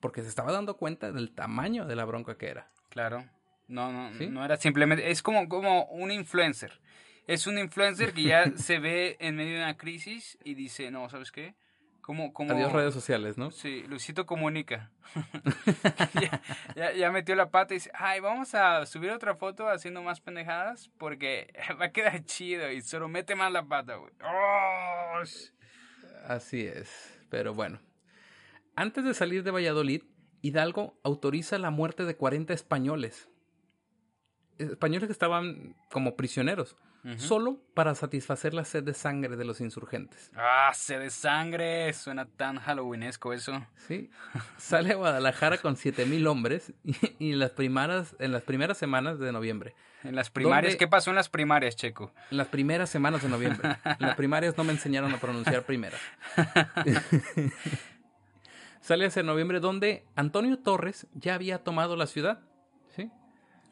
Porque se estaba dando cuenta del tamaño de la bronca que era. Claro. No, no, no era simplemente. Es como, como un influencer. es un influencer que ya se ve en medio de una crisis y dice, no, ¿sabes qué? Como, como... Adiós redes sociales, ¿no? Sí, Luisito comunica. ya, ya, ya, metió la pata y dice, ay, vamos a subir otra foto haciendo más pendejadas porque va a quedar chido y solo mete más la pata, güey. ¡Oh! Así es, pero bueno. Antes de salir de Valladolid, Hidalgo autoriza la muerte de 40 españoles. Españoles que estaban como prisioneros solo para satisfacer la sed de sangre de los insurgentes. Ah, sed de sangre, suena tan halloweenesco eso. Sí, sale a Guadalajara con 7000 hombres y, en, las primeras, en las primeras semanas de noviembre. En las primarias, ¿qué pasó en las primarias, Checo? En las primeras semanas de noviembre. En las primarias no me enseñaron a pronunciar primera. sale hacia noviembre donde Antonio Torres ya había tomado la ciudad. ¿Sí?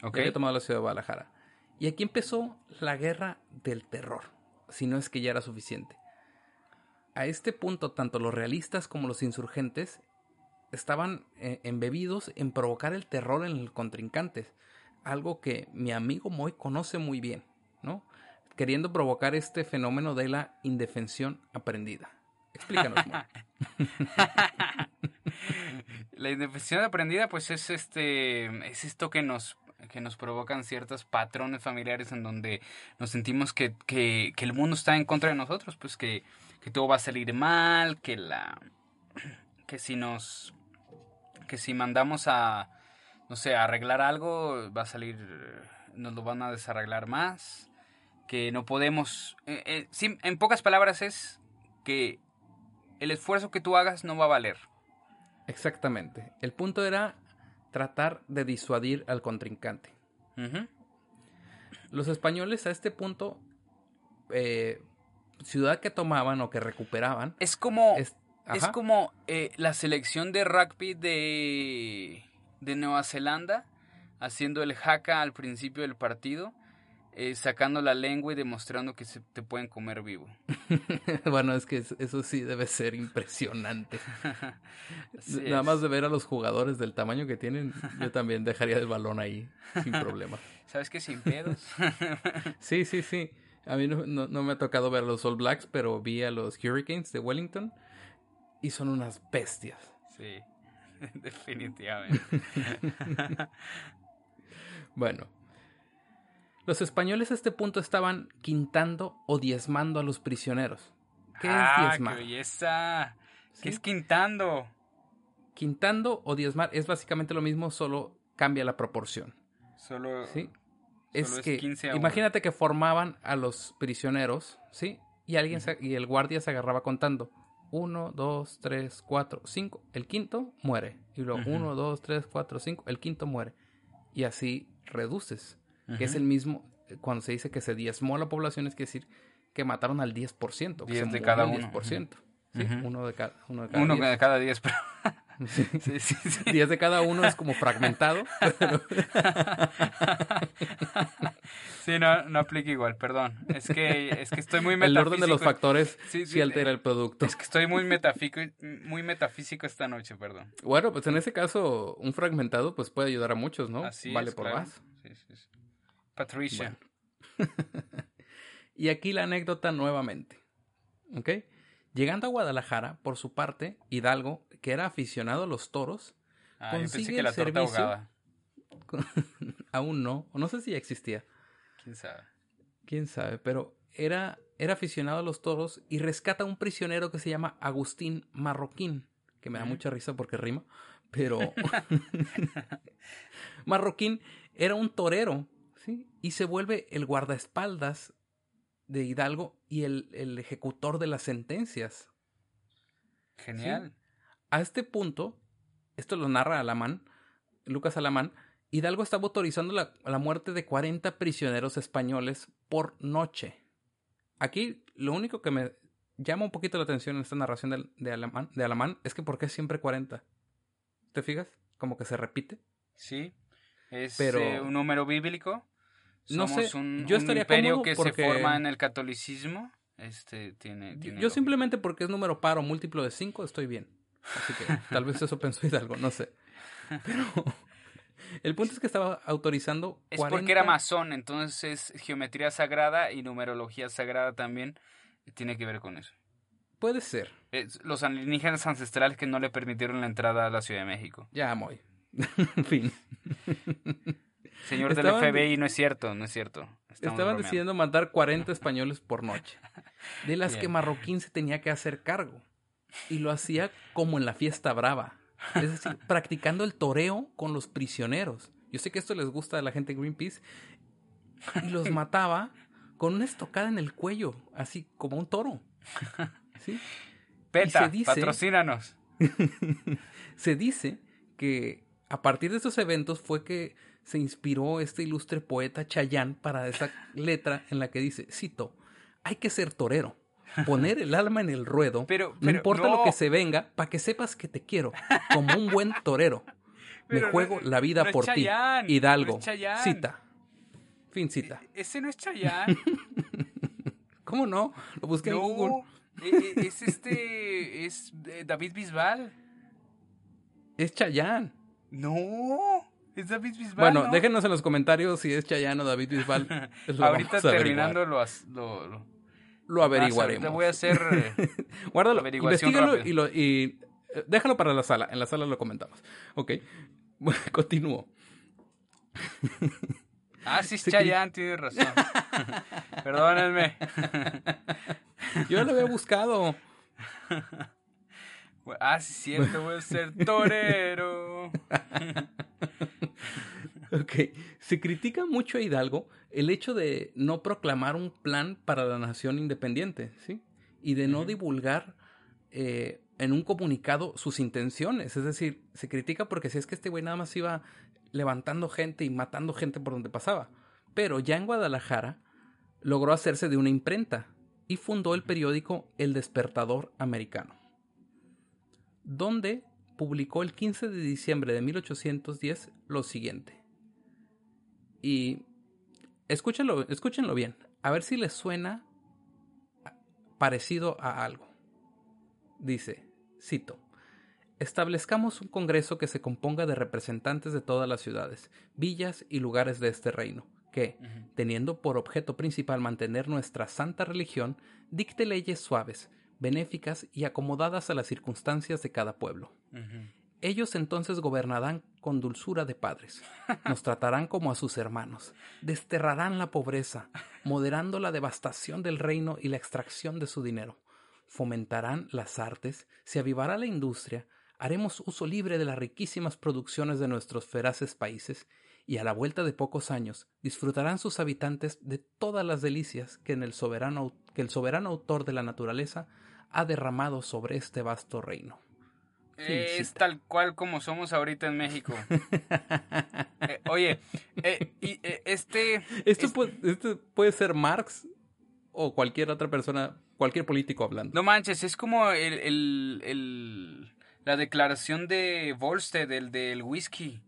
Ya había tomado la ciudad de Guadalajara. Y aquí empezó la guerra del terror, si no es que ya era suficiente. A este punto, tanto los realistas como los insurgentes estaban eh, embebidos en provocar el terror en el contrincante, algo que mi amigo Moy conoce muy bien, ¿no? Queriendo provocar este fenómeno de la indefensión aprendida. Explícanos, Moy. la indefensión aprendida, pues es este, es esto que nos que nos provocan ciertos patrones familiares en donde nos sentimos que, que, el mundo está en contra de nosotros, pues que, que todo va a salir mal, que la que si nos que si mandamos a no sé, arreglar algo va a salir nos lo van a desarreglar más, que no podemos eh, eh, en pocas palabras es que el esfuerzo que tú hagas no va a valer. Exactamente. El punto era tratar de disuadir al contrincante. Los españoles a este punto, eh, ciudad que tomaban o que recuperaban. Es como, es, es como eh, la selección de rugby de, de Nueva Zelanda haciendo el jaca al principio del partido eh, sacando la lengua y demostrando que se te pueden comer vivo. bueno, es que eso sí debe ser impresionante. Nada más de ver a los jugadores del tamaño que tienen, yo también dejaría el balón ahí sin problema. ¿Sabes qué? Sin pedos. sí, sí, sí. A mí no, no, me ha tocado ver a los All Blacks, pero vi a los Hurricanes de Wellington y son unas bestias. Sí, definitivamente. bueno, los españoles a este punto estaban quintando o diezmando a los prisioneros. ¿Qué es ah, diezmar? ¡Qué belleza! ¿Qué es quintando? Quintando o diezmar es básicamente lo mismo, solo cambia la proporción. Solo. Sí. es, que imagínate que formaban a los prisioneros, ¿sí? Y alguien y el guardia se agarraba contando. Uno, dos, tres, cuatro, cinco. El quinto muere. Y luego uno, dos, tres, cuatro, cinco. El quinto muere. Y así reduces que es el mismo, cuando se dice que se diezmó la población, es decir que mataron al 10%. 10 de cada uno. 10%. Sí, uno de cada uno de cada uno de cada 10, pero... Sí. Sí, sí, sí. 10 de cada uno es como fragmentado. Sí, no, no aplica igual, perdón. Es que, es que estoy muy metafísico. El orden de los factores sí, altera el producto. Es que estoy muy metafísico, muy metafísico esta noche, perdón. Bueno, pues en ese caso, un fragmentado pues puede ayudar a muchos, ¿no? Así vale es, por claro. más. Sí, sí, sí. Patricia. y aquí la anécdota nuevamente. ¿Ok? Llegando a Guadalajara, por su parte, Hidalgo, que era aficionado a los toros, ah, consigue que la el servicio. Aún no, o no sé si ya existía. ¿Quién sabe? ¿Quién sabe? Pero era, era aficionado a los toros y rescata a un prisionero que se llama Agustín Marroquín, que me da mucha risa porque rima, pero Marroquín era un torero y se vuelve el guardaespaldas de Hidalgo y el, ejecutor de las sentencias. Genial. A este punto, esto lo narra Alamán, Lucas Alamán, Hidalgo estaba autorizando la, la, muerte de 40 prisioneros españoles por noche. Aquí lo único que me llama un poquito la atención en esta narración de, de, Alamán, de Alamán es que ¿por qué siempre 40? ¿Te fijas? Como que se repite. Sí. Es eh, un número bíblico. No sé, un, yo un estaría imperio cómodo que porque- se forma en el catolicismo. Este tiene. tiene Yo simplemente porque es número par o múltiplo de 5 estoy bien. Así que tal vez eso pensó Hidalgo, no sé. Pero El punto es que estaba autorizando. Es porque era masón, entonces geometría sagrada y numerología sagrada también tiene que ver con eso. Puede ser. los alienígenas ancestrales que no le permitieron la entrada a la Ciudad de México. Ya, muy. en fin. Señor del FBI, no es cierto, no es cierto. estaban decidiendo matar 40 españoles por noche, de las que Marroquín se tenía que hacer cargo. Y lo hacía como en la fiesta brava. Es decir, practicando el toreo con los prisioneros. Yo sé que esto les gusta a la gente de Greenpeace. Y los mataba con una estocada en el cuello, así como un toro. ¿Sí? Peta, patrocínanos. se dice que a partir de esos eventos fue que se inspiró este ilustre poeta Chayán para esa letra en la que dice, cito, hay que ser torero, poner el alma en el ruedo, pero, no importa lo que se venga, para que sepas que te quiero, como un buen torero. Me juego la vida por ti. Hidalgo. cita. Fin cita. E-, ese no es Chayán. ¿Cómo no? Lo busqué en Google. E-, e-, es este. Es eh, David Bisbal. Es Chayán. No. Es David Bisbal. Bueno, déjenos en los comentarios si es Chayán o David Bisbal. Ahorita terminando lo, lo, lo, averiguaremos. Te voy a hacer. Eh, Guárdalo, investigalo y, lo, y eh, déjalo para la sala. En la sala lo comentamos. Ok. Bueno, continúo. Ah, sí, es Chayanne, tienes razón. Perdónenme. Yo lo había buscado. Ah, sí, cierto, voy a ser torero. Ok. Se critica mucho a Hidalgo el hecho de no proclamar un plan para la nación independiente, ¿sí? Y de no divulgar eh, en un comunicado sus intenciones. Es decir, se critica porque si es que este güey nada más iba levantando gente y matando gente por donde pasaba. Pero ya en Guadalajara logró hacerse de una imprenta y fundó el periódico El Despertador Americano, donde publicó el 15 de diciembre de 1810 lo siguiente. Y escúchenlo, escúchenlo bien, a ver si les suena parecido a algo. Dice, cito, Establezcamos un Congreso que se componga de representantes de todas las ciudades, villas y lugares de este reino, que, teniendo por objeto principal mantener nuestra santa religión, dicte leyes suaves, benéficas y acomodadas a las circunstancias de cada pueblo. Ellos entonces gobernarán con dulzura de padres, nos tratarán como a sus hermanos, desterrarán la pobreza, moderando la devastación del reino y la extracción de su dinero, fomentarán las artes, se avivará la industria, haremos uso libre de las riquísimas producciones de nuestros feraces países, y a la vuelta de pocos años disfrutarán sus habitantes de todas las delicias que, en el, soberano, que el soberano autor de la naturaleza ha derramado sobre este vasto reino. Es tal cual como somos ahorita en México. Eh, oye, eh, y, eh, este... Esto, Puede, puede ser Marx o cualquier otra persona, cualquier político hablando. No manches, es como el la declaración de Volstead, el del whisky,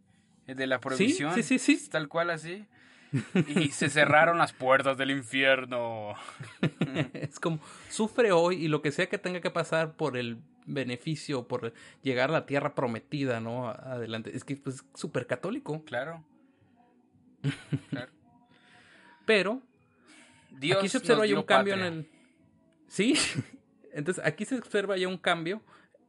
el de la prohibición. Sí, sí, sí, Tal cual así. Y se cerraron las puertas del infierno. es como, sufre hoy y lo que sea que tenga que pasar por el beneficio, por llegar a la tierra prometida, ¿no? Adelante. Es que es pues, súper católico. Claro. claro. Pero, Dios aquí se observa ya un cambio en el... Sí, entonces aquí se observa ya un cambio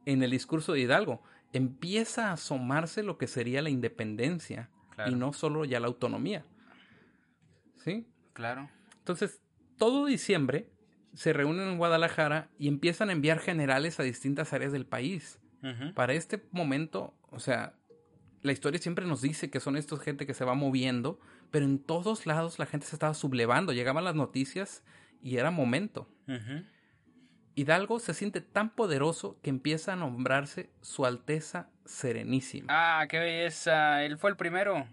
en el discurso de Hidalgo. Empieza a asomarse lo que sería la independencia y no solo ya la autonomía. ¿Sí? Claro. Entonces, todo diciembre se reúnen en Guadalajara y empiezan a enviar generales a distintas áreas del país. Para este momento, o sea, la historia siempre nos dice que son estos gente que se va moviendo, pero en todos lados la gente se estaba sublevando. Llegaban las noticias y era momento. Hidalgo se siente tan poderoso que empieza a nombrarse Su Alteza Serenísima. Ah, qué belleza. Él fue el primero.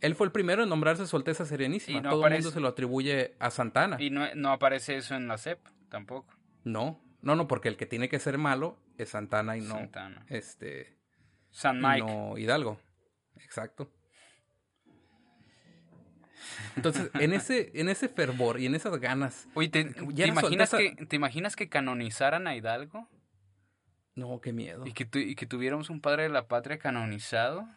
Él fue el primero en nombrarse Su Alteza Serenísima. Todo el mundo se lo atribuye a Santana. Y no, no aparece eso en la CEP tampoco. No, no, no, porque el que tiene que ser malo es Santana y no Santana. este San Mike. no Hidalgo. Exacto. Entonces, en ese, en ese fervor y en esas ganas. Oye, ¿te, imaginas, que, ¿te imaginas que canonizaran a Hidalgo? No, qué miedo. ¿Y que, y que tuviéramos un padre de la patria canonizado?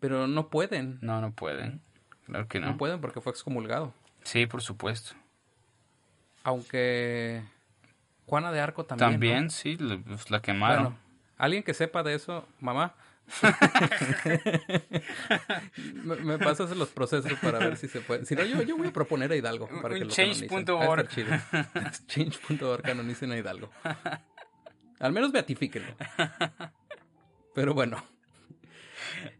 Pero no pueden. No, no pueden. Claro que no. No pueden porque fue excomulgado. Sí, por supuesto. Aunque Juana de Arco también. También, ¿no? sí, la, pues, la quemaron. Bueno, alguien que sepa de eso, mamá. me, me pasas los procesos para ver si se puede. Si no, yo, yo voy a proponer a Hidalgo para que. Change.org. Change.org canonicen a Hidalgo. Al menos beatifíquenlo. Pero bueno.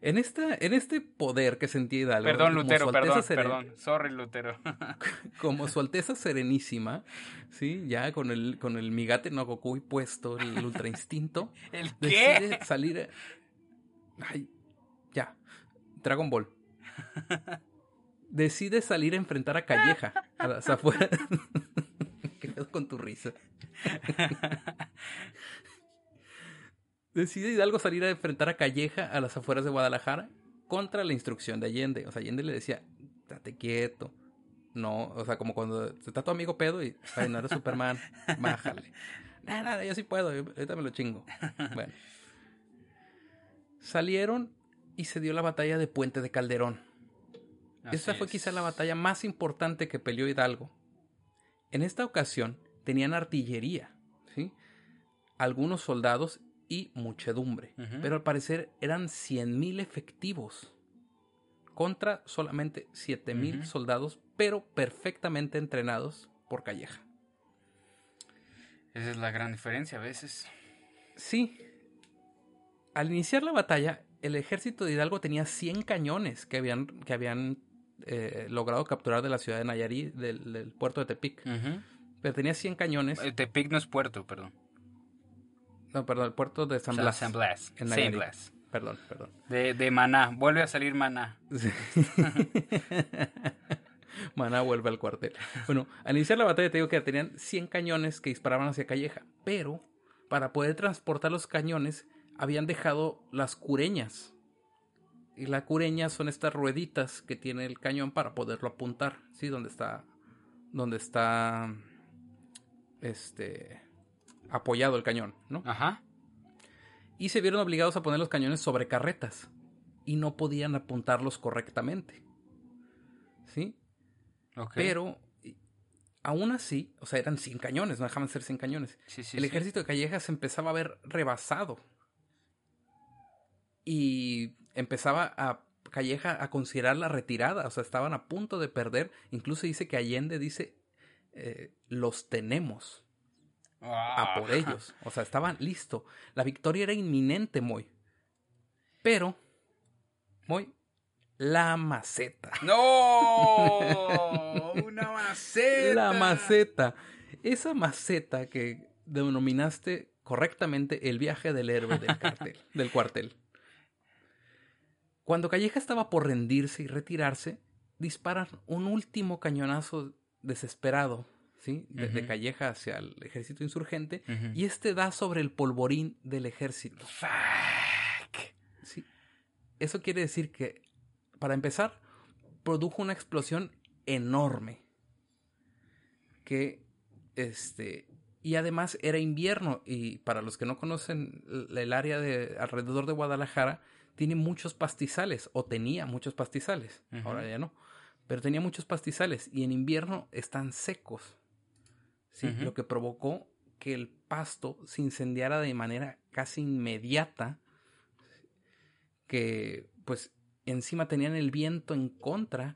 En, esta, en este poder que sentía Hidalgo. Perdón, como Lutero, su Alteza perdón, Seren- perdón. Sorry, Lutero. Como su Alteza Serenísima, ¿sí? Ya con el, con el Migate no Goku puesto, el Ultra Instinto. ¿El decide qué? salir. Ay, ya. Dragon Ball. Decide salir a enfrentar a Calleja a las afueras. ¿Qué pedo con tu risa? Decide Hidalgo salir a enfrentar a Calleja a las afueras de Guadalajara contra la instrucción de Allende. O sea, Allende le decía, date quieto. No, o sea, como cuando está tu amigo pedo y, ay, no eres Superman, bájale. Nada, nada, yo sí puedo, yo- ahorita me lo chingo. Bueno. Salieron y se dio la batalla de Puente de Calderón. Esta fue es. quizá la batalla más importante que peleó Hidalgo. En esta ocasión tenían artillería, ¿sí? algunos soldados y muchedumbre, pero al parecer eran 100.000 efectivos contra solamente 7.000 Ujú. soldados, pero perfectamente entrenados por Calleja. Esa es la gran diferencia a veces. Sí. Al iniciar la batalla, el ejército de Hidalgo tenía 100 cañones que habían, que habían eh, logrado capturar de la ciudad de Nayarit, del, del puerto de Tepic. Pero tenía 100 cañones. Eh, Tepic no es puerto, perdón. No, perdón, el puerto de San Blas. San Blas. en San Nayarit. Blas. Perdón, perdón. De, de Maná. Vuelve a salir Maná. Sí. Maná vuelve al cuartel. Bueno, al iniciar la batalla te digo que tenían 100 cañones que disparaban hacia Calleja, pero para poder transportar los cañones habían dejado las cureñas. Y las cureñas son estas rueditas que tiene el cañón para poderlo apuntar, ¿sí? Donde está donde está este apoyado el cañón, ¿no? Ajá. y se vieron obligados a poner los cañones sobre carretas y no podían apuntarlos correctamente. ¿Sí? Ok. Pero y- aún así, o sea, eran 100 cañones, no dejaban de ser 100 cañones. Sí, sí, el sí. ejército de Calleja se empezaba a ver rebasado. Y empezaba a Calleja a considerar la retirada, o sea, estaban a punto de perder. Incluso dice que Allende dice, eh, los tenemos. A por ellos. O sea, estaban listos. La victoria era inminente, Moy. Pero, Moy, la maceta. ¡No! ¡Una maceta! La maceta. Esa maceta que denominaste correctamente el viaje del héroe del cartel, del cuartel. Cuando Calleja estaba por rendirse y retirarse, disparan un último cañonazo desesperado, ¿sí? De. Calleja hacia el ejército insurgente, y este da sobre el polvorín del ejército. Fuck. Sí. Eso quiere decir que, para empezar, produjo una explosión enorme. Que, este, y además era invierno. Y para los que no conocen el área de alrededor de Guadalajara, tiene muchos pastizales, o tenía muchos pastizales. Ahora ya no. Pero tenía muchos pastizales. Y en invierno están secos. ¿Sí? Lo que provocó que el pasto se incendiara de manera casi inmediata que pues encima tenían el viento en contra,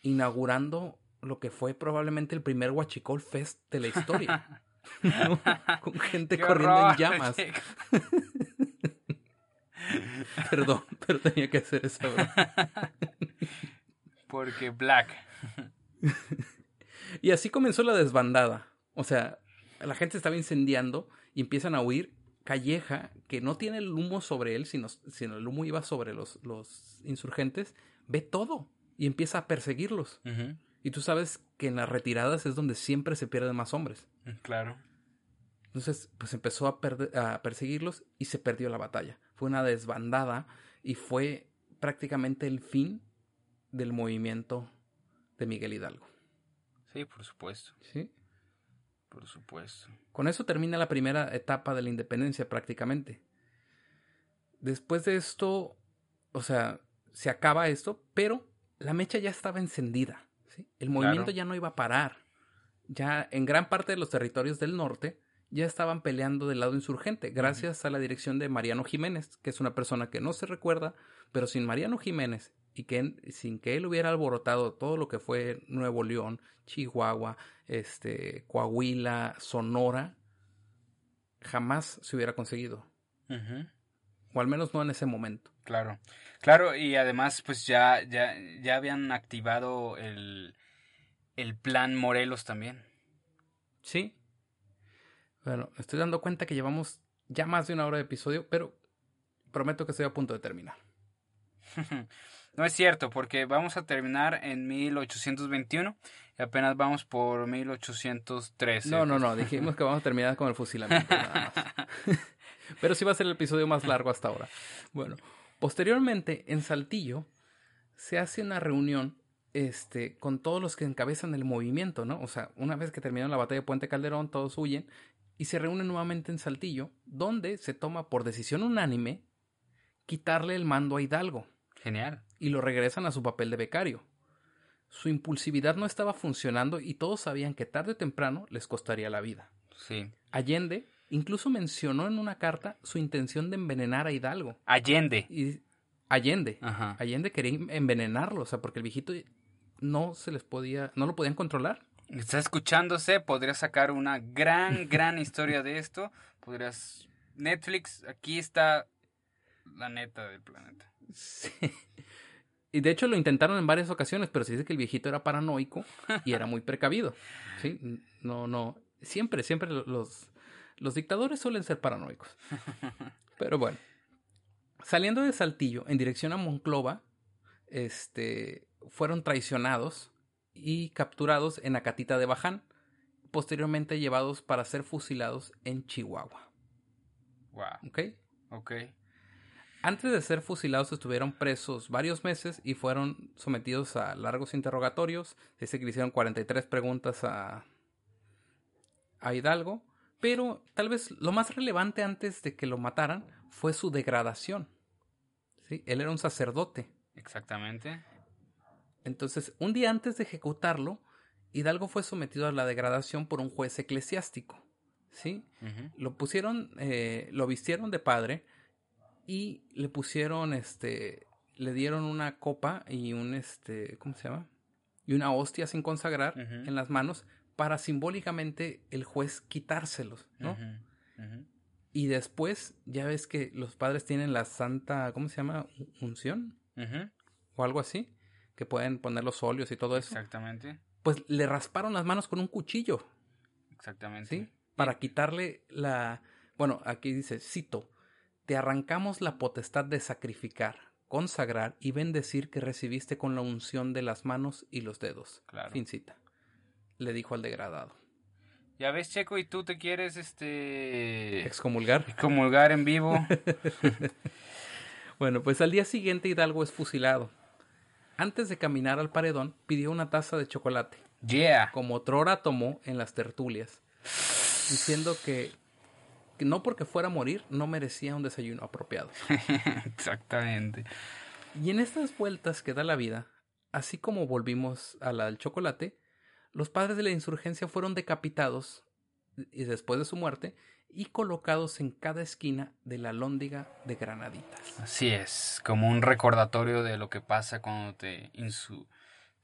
inaugurando lo que fue probablemente el primer Huachicol Fest de la historia. ¿no? Con gente ¡Qué corriendo horror, en llamas. Perdón, pero tenía que hacer eso. Porque Black. Y así comenzó la desbandada. O sea, la gente estaba incendiando y empiezan a huir. Calleja, que no tiene el humo sobre él, sino, sino el humo iba sobre los, los insurgentes, ve todo y empieza a perseguirlos. Y tú sabes que en las retiradas es donde siempre se pierden más hombres. Claro. Entonces, pues empezó a, a perseguirlos y se perdió la batalla. Fue una desbandada y fue prácticamente el fin del movimiento de Miguel Hidalgo. Sí, por supuesto. ¿sí? Por supuesto. Con eso termina la primera etapa de la independencia prácticamente. Después de esto, o sea, se acaba esto, pero la mecha ya estaba encendida. ¿sí? El movimiento Claro. ya no iba a parar. Ya en gran parte de los territorios del norte ya estaban peleando del lado insurgente, gracias a la dirección de Mariano Jiménez, que es una persona que no se recuerda, pero sin Mariano Jiménez y que sin que él hubiera alborotado todo lo que fue Nuevo León, Chihuahua, este, Coahuila, Sonora, jamás se hubiera conseguido, o al menos no en ese momento. Claro, claro, y además pues ya, ya, ya habían activado el, el plan Morelos también. Sí. Bueno, estoy dando cuenta que llevamos ya más de una hora de episodio, pero prometo que estoy a punto de terminar. No es cierto, porque vamos a terminar en 1821 y apenas vamos por 1813. No, no, no, dijimos que vamos a terminar con el fusilamiento. nada más. Pero sí va a ser el episodio más largo hasta ahora. Bueno, posteriormente en Saltillo se hace una reunión este, con todos los que encabezan el movimiento, ¿no? O sea, una vez que terminó la batalla de Puente Calderón, todos huyen y se reúnen nuevamente en Saltillo, donde se toma por decisión unánime quitarle el mando a Hidalgo Genial. y lo regresan a su papel de becario. Su impulsividad no estaba funcionando y todos sabían que tarde o temprano les costaría la vida. Sí. Allende incluso mencionó en una carta su intención de envenenar a Hidalgo. Allende. Y Allende. Ajá. Allende quería envenenarlo, o sea, porque el viejito no se les podía, no lo podían controlar. Está escuchándose, podrías sacar una gran, gran historia de esto. Podrías... Netflix, aquí está la neta del planeta. Sí. Y de hecho lo intentaron en varias ocasiones, pero se dice que el viejito era paranoico y era muy precavido. Sí, no, no. Siempre, siempre los, los dictadores suelen ser paranoicos. Pero bueno. Saliendo de Saltillo en dirección a Monclova, este, fueron traicionados y capturados en Acatita de Baján, posteriormente llevados para ser fusilados en Chihuahua. Wow. ¿Ok? Ok. Antes de ser fusilados estuvieron presos varios meses y fueron sometidos a largos interrogatorios. Dice que le hicieron 43 preguntas a, a Hidalgo. Pero tal vez lo más relevante antes de que lo mataran fue su degradación. ¿Sí? Él era un sacerdote. Exactamente. Entonces, un día antes de ejecutarlo, Hidalgo fue sometido a la degradación por un juez eclesiástico. ¿Sí? Lo pusieron, eh, lo vistieron de padre y le pusieron, este, le dieron una copa y un, este, ¿cómo se llama? Y una hostia sin consagrar en las manos para simbólicamente el juez quitárselos, ¿no? Y después, ya ves que los padres tienen la santa, ¿cómo se llama? Unción o algo así, que pueden poner los óleos y todo eso. Exactamente. Pues le rasparon las manos con un cuchillo, Exactamente. ¿sí? Para quitarle la... Bueno, aquí dice, cito, te arrancamos la potestad de sacrificar, consagrar y bendecir que recibiste con la unción de las manos y los dedos. Claro. Fin cita. Le dijo al degradado. Ya ves, Checo, y tú te quieres, este... Excomulgar. comulgar en vivo. Bueno, pues al día siguiente Hidalgo es fusilado. Antes de caminar al paredón, pidió una taza de chocolate, Yeah. como otrora tomó en las tertulias, diciendo que, que no porque fuera a morir no merecía un desayuno apropiado. Exactamente. Y en estas vueltas que da la vida, así como volvimos a la del chocolate, los padres de la insurgencia fueron decapitados y después de su muerte y colocados en cada esquina de la lóndiga de Granaditas. Así es, como un recordatorio de lo que pasa cuando te insu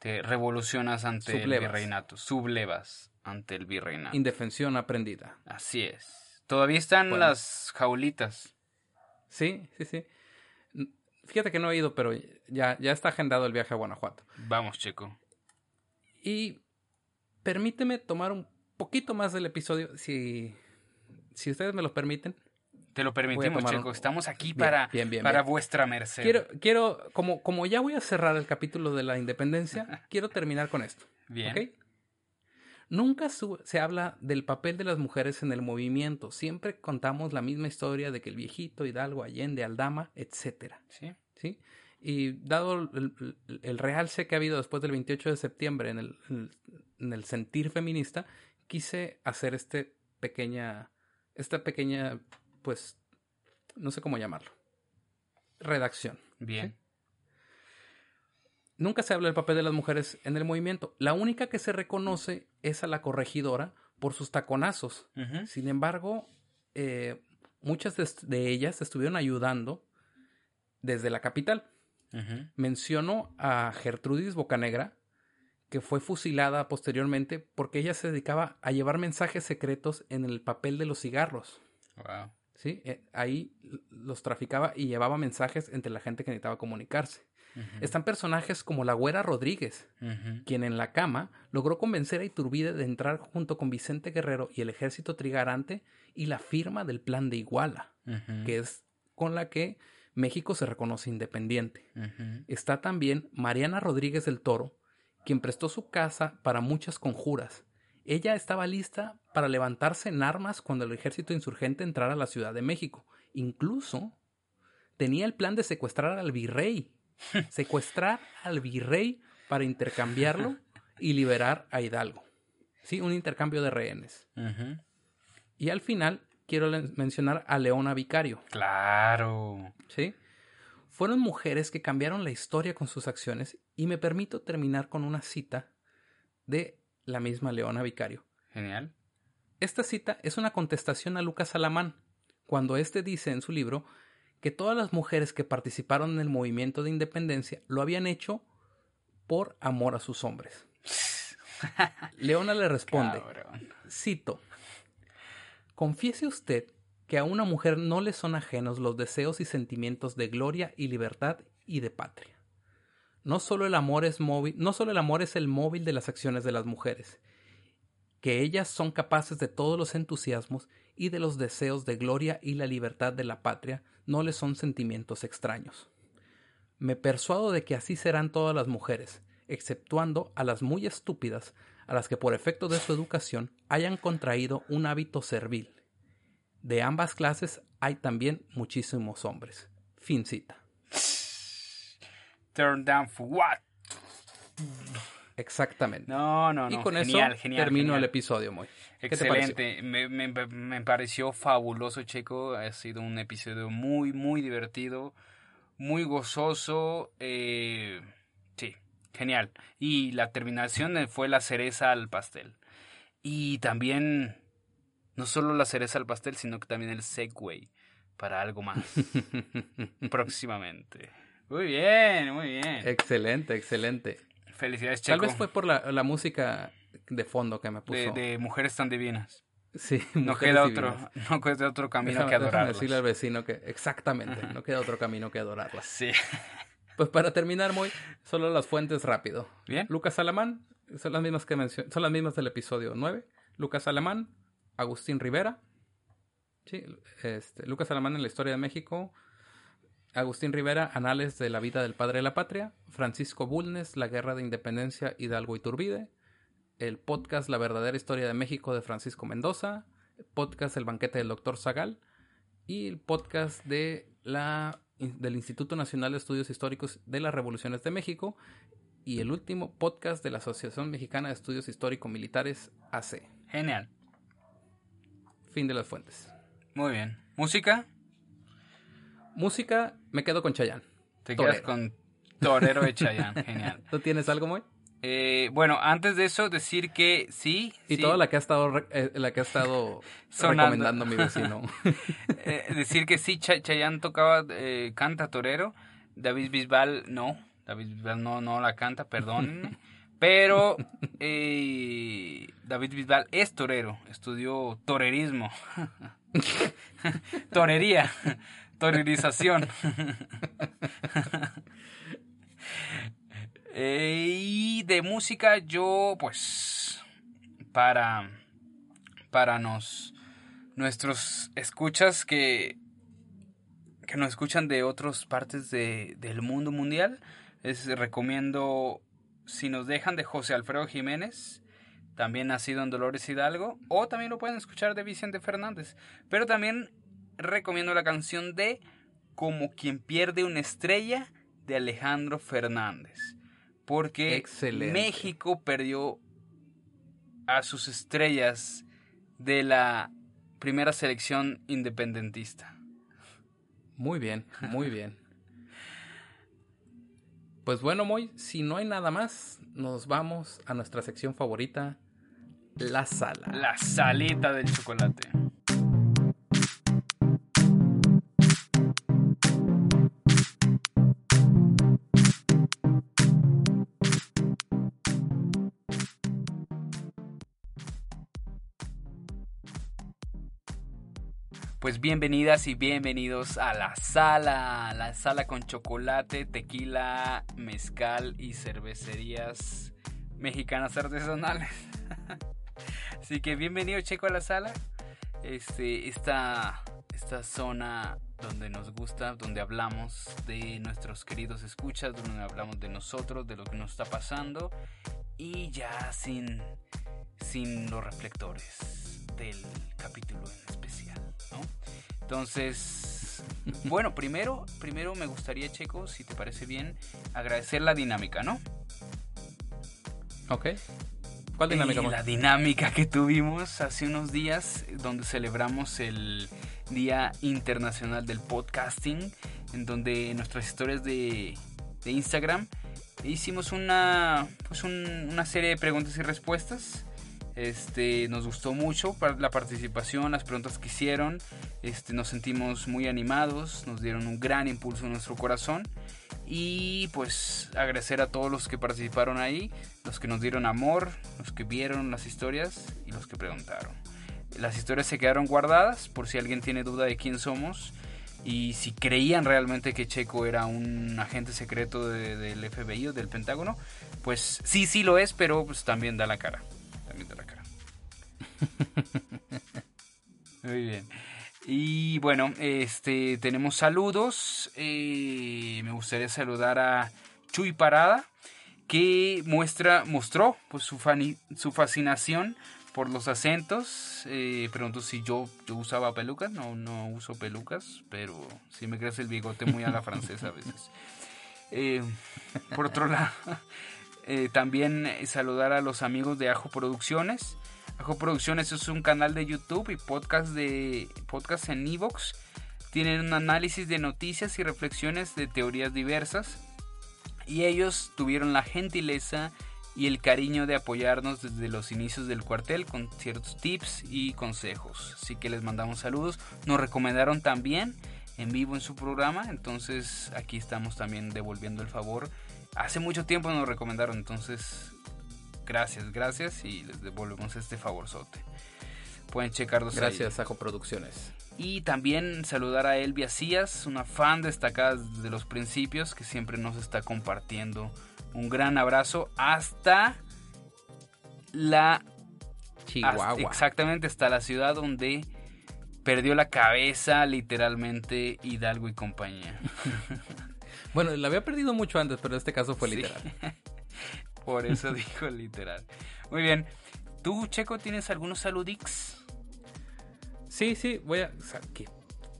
te revolucionas ante el virreinato, sublevas ante el virreinato. Indefensión aprendida. Así es. Todavía están Bueno. las jaulitas. Sí, sí, sí. Fíjate que no he ido, pero ya, ya está agendado el viaje a Guanajuato. Vamos, Checo. Y permíteme tomar un poquito más del episodio, si, si ustedes me lo permiten. Te lo permitimos, tomar un- Checo. Estamos aquí Bien, para, bien, bien, para vuestra merced. Quiero, quiero como, como ya voy a cerrar el capítulo de la independencia, quiero terminar con esto. Bien. ¿ok? Nunca se habla del papel de las mujeres en el movimiento. Siempre contamos la misma historia de que el viejito, Hidalgo, Allende, Aldama, etcétera. Sí. ¿sí? Y dado el, el- el realce que ha habido después del 28 de septiembre en el, en el- en el sentir feminista, quise hacer este pequeña, esta pequeña, pues, no sé cómo llamarlo, redacción. Bien. Nunca se habla del papel de las mujeres en el movimiento. La única que se reconoce es a la corregidora por sus taconazos. Sin embargo, eh, muchas de, de ellas estuvieron ayudando desde la capital. Ujú. Menciono a Gertrudis Bocanegra, que fue fusilada posteriormente porque ella se dedicaba a llevar mensajes secretos en el papel de los cigarros. Wow. ¿sí? Eh, ahí los traficaba y llevaba mensajes entre la gente que necesitaba comunicarse. Están personajes como la Güera Rodríguez, quien en la cama logró convencer a Iturbide de entrar junto con Vicente Guerrero y el ejército trigarante y la firma del Plan de Iguala, que es con la que México se reconoce independiente. Está también Mariana Rodríguez del Toro, quien prestó su casa para muchas conjuras. Ella estaba lista para levantarse en armas cuando el ejército insurgente entrara a la Ciudad de México. Incluso tenía el plan de secuestrar al virrey. Secuestrar al virrey para intercambiarlo y liberar a Hidalgo. Sí, un intercambio de rehenes. Y al final quiero mencionar a Leona Vicario. Claro. ¿sí? Fueron mujeres que cambiaron la historia con sus acciones y me permito terminar con una cita de la misma Leona Vicario. Genial. Esta cita es una contestación a Lucas Alamán, cuando éste dice en su libro que todas las mujeres que participaron en el movimiento de independencia lo habían hecho por amor a sus hombres. Leona le responde, Cabrón. Cito. Confiese usted que a una mujer no le son ajenos los deseos y sentimientos de gloria y libertad y de patria. No solo el amor es móvil, no solo el amor es el móvil de las acciones de las mujeres, que ellas son capaces de todos los entusiasmos y de los deseos de gloria y la libertad de la patria no les son sentimientos extraños. Me persuado de que así serán todas las mujeres, exceptuando a las muy estúpidas, a las que por efecto de su educación hayan contraído un hábito servil. De ambas clases hay también muchísimos hombres. Fin cita. Turn down for what? Exactamente. No, no, no. y con genial, eso genial, termino genial. el episodio, muy. Excelente, me, me- me pareció fabuloso, Checo. Ha sido un episodio muy, muy divertido, muy gozoso. eh, sí, genial. Y la terminación fue la cereza al pastel. Y también, no solo la cereza al pastel, sino que también el segue para algo más próximamente. Muy bien, muy bien. excelente, excelente. Felicidades, Tal Checo. vez fue por la, la música de fondo que me puso. de, de mujeres tan divinas. Sí, No queda divinas. otro, no queda otro camino Déjame- que adorarlas. decirle al vecino que exactamente, no queda otro camino que adorarlas. Sí. Pues para terminar, muy solo las fuentes rápido. Bien. Lucas Alamán, son las mismas que mencio- son las mismas del episodio 9. Lucas Alamán, Agustín Rivera. Sí, este, Lucas Alamán en la historia de México. Agustín Rivera, Anales de la vida del padre de la patria. Francisco Bulnes, La guerra de independencia Hidalgo y Turbide. El podcast La verdadera historia de México de Francisco Mendoza. El podcast El banquete del doctor Zagal. Y el podcast de la, del Instituto Nacional de Estudios Históricos de las Revoluciones de México. Y el último podcast de la Asociación Mexicana de Estudios Histórico-Militares AC. Genial. Fin de las fuentes. Muy bien. ¿Música? Música, me quedo con Chayanne. Te Torero. quedas con Torero de Chayanne. Genial. ¿Tú tienes algo muy? Eh, bueno, antes de eso, decir que sí. Y sí, toda la que ha estado, eh, la que ha estado recomendando mi vecino. eh, decir que sí, Cha- Chayanne tocaba, eh, canta Torero. David Bisbal no. David Bisbal no, no la canta, perdónenme. Pero eh, David Bisbal es torero. Estudió torerismo. Torería. Torerización. Eh, y de música yo pues para para nos nuestros escuchas que que nos escuchan de otras partes de, del mundo mundial les recomiendo si nos dejan de José Alfredo Jiménez también nacido en Dolores Hidalgo o también lo pueden escuchar de Vicente Fernández pero también recomiendo la canción de Como quien pierde una estrella de Alejandro Fernández porque Excelente. México perdió a sus estrellas de la primera selección independentista. Muy bien, muy bien. Pues bueno, Moy, si no hay nada más, nos vamos a nuestra sección favorita, la sala. La salita del chocolate. Pues bienvenidas y bienvenidos a la sala, la sala con chocolate, tequila, mezcal y cervecerías mexicanas artesanales. Así que bienvenido Checo a la sala. Este, esta, esta zona donde nos gusta, donde hablamos de nuestros queridos escuchas, donde hablamos de nosotros, de lo que nos está pasando y ya sin, sin los reflectores del capítulo en especial. Entonces, bueno, primero, primero me gustaría, Checo, si te parece bien, agradecer la dinámica, ¿no? Ok. ¿Cuál dinámica? la dinámica que tuvimos hace unos días, donde celebramos el Día Internacional del Podcasting, en donde nuestras historias de, de Instagram hicimos una, pues una serie de preguntas y respuestas este, nos gustó mucho la participación, las preguntas que hicieron. Este, nos sentimos muy animados, nos dieron un gran impulso en nuestro corazón. Y pues agradecer a todos los que participaron ahí, los que nos dieron amor, los que vieron las historias y los que preguntaron. Las historias se quedaron guardadas por si alguien tiene duda de quién somos y si creían realmente que Checo era un agente secreto del FBI o del Pentágono, pues sí, sí lo es, pero pues también da la cara. Muy bien. Y bueno, este tenemos saludos. Eh, me gustaría saludar a Chuy Parada, que muestra, mostró pues, su, su fascinación por los acentos. Eh, pregunto si yo, yo usaba pelucas. No, no uso pelucas, pero sí me crece el bigote muy a la francesa a veces. Eh, por otro lado, también saludar a los amigos de Ajo Producciones Ajo Producciones es un canal de YouTube y podcast, de, podcast en Evox. Tienen un análisis de noticias y reflexiones de teorías diversas. Y ellos tuvieron la gentileza y el cariño de apoyarnos desde los inicios del cuartel con ciertos tips y consejos. Así que les mandamos saludos. Nos recomendaron también en vivo en su programa. Entonces aquí estamos también devolviendo el favor. Hace mucho tiempo nos recomendaron. Entonces Gracias, gracias y les devolvemos este favorzote. Pueden checarlos Gracias, Saco Producciones. Y también saludar a Elvia Cías, una fan destacada de los principios que siempre nos está compartiendo. Un gran abrazo hasta la Chihuahua. exactamente, hasta la ciudad donde perdió la cabeza literalmente Hidalgo y compañía. bueno, la había perdido mucho antes, pero en este caso fue literal. Por eso dijo literal. Muy bien. ¿Tú, Checo, tienes algunos saludix? Sí, sí, voy a... ¿Qué?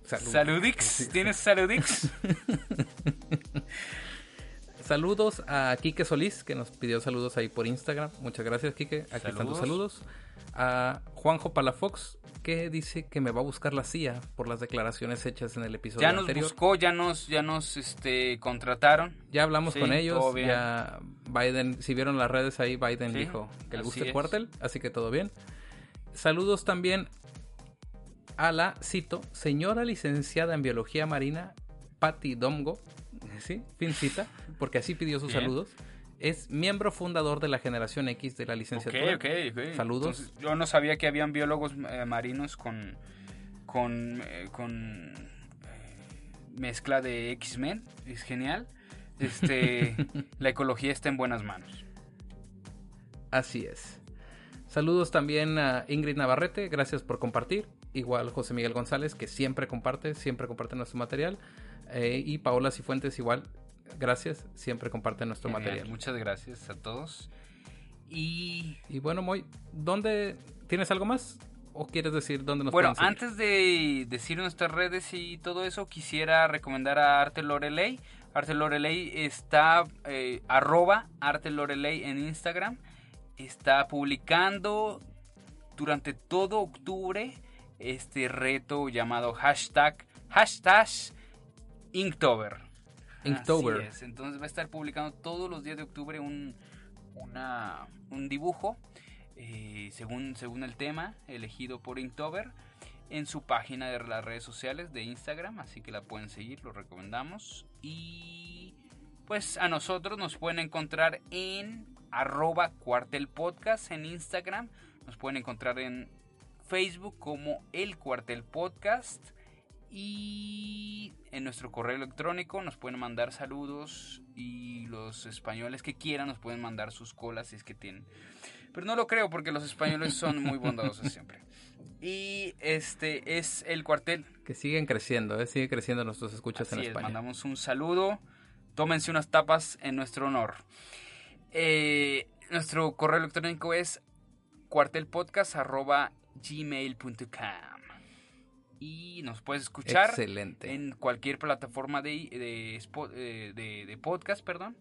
¿Saludix? ¿Tienes saludix? saludos a Kike Solís, que nos pidió saludos ahí por Instagram. Muchas gracias, Kike. Aquí están tus saludos. A Juanjo Palafox, que dice que me va a buscar la CIA por las declaraciones hechas en el episodio. Ya nos buscó, ya nos, ya nos este, contrataron. Ya hablamos con ellos, ya Biden, si vieron las redes ahí, Biden dijo que le gusta el cuartel, así que todo bien. Saludos también a la, cito, señora licenciada en Biología Marina, Patti Domgo, ¿sí? Fin cita, porque así pidió sus saludos es miembro fundador de la generación X de la licenciatura. Ok, ok, Saludos. yo no sabía que habían biólogos eh, marinos con, con, eh, con eh, mezcla de X-Men. Es genial. Este, la ecología está en buenas manos. Así es. Saludos también a Ingrid Navarrete, gracias por compartir. Igual José Miguel González, que siempre comparte, siempre comparte nuestro material. y Paola Cifuentes, igual, gracias, siempre comparten nuestro material. Muchas gracias a todos. Y, y bueno, Moy, ¿dónde tienes algo más? ¿O quieres decir dónde nos Bueno, antes de decir nuestras redes y todo eso, quisiera recomendar a Arte Loreley. Arte Loreley está eh, arroba Arte Loreley en Instagram. Está publicando durante todo octubre este reto llamado hashtag hashtag Inktober Inktober. Entonces va a estar publicando todos los días de octubre un, un dibujo eh, según, según el tema elegido por Inktober en su página de las redes sociales de Instagram, así que la pueden seguir, lo recomendamos. Y pues a nosotros nos pueden encontrar en arroba cuartel en Instagram, nos pueden encontrar en Facebook como el cuartel podcast y en nuestro correo electrónico nos pueden mandar saludos y los españoles que quieran nos pueden mandar sus colas si es que tienen. Pero no lo creo porque los españoles son muy bondadosos siempre. Y este es el cuartel. Que siguen creciendo, ¿eh? sigue creciendo nuestros escuchas Así en es, España. mandamos un saludo. Tómense unas tapas en nuestro honor. Eh, nuestro correo electrónico es cuartelpodcast.gmail.com Y nos puedes escuchar Excelente. en cualquier plataforma de, de, spo- eh, de- de podcast, perdón.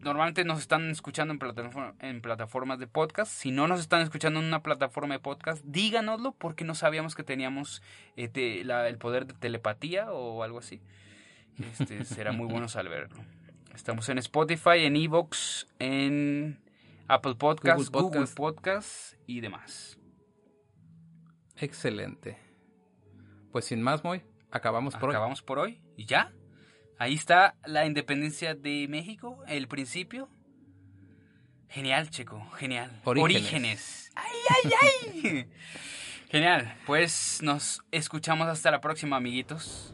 Normalmente nos están escuchando en, plataforma- en plataformas de podcast. Si no nos están escuchando en una plataforma de podcast, díganoslo porque no sabíamos que teníamos eh, te- la- el poder de telepatía o algo así. Este, será muy bueno saberlo. Estamos en Spotify, en Evox, en Apple Podcasts, Google Google Podcast. Podcasts y demás. Excelente. Pues sin más, Moy, acabamos por hoy. Acabamos por hoy y ya. Ahí está la independencia de México, el principio. Genial, Checo, genial. Orígenes. Ay, ay, ay. Genial. Pues nos escuchamos hasta la próxima, amiguitos.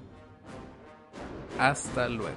Hasta luego.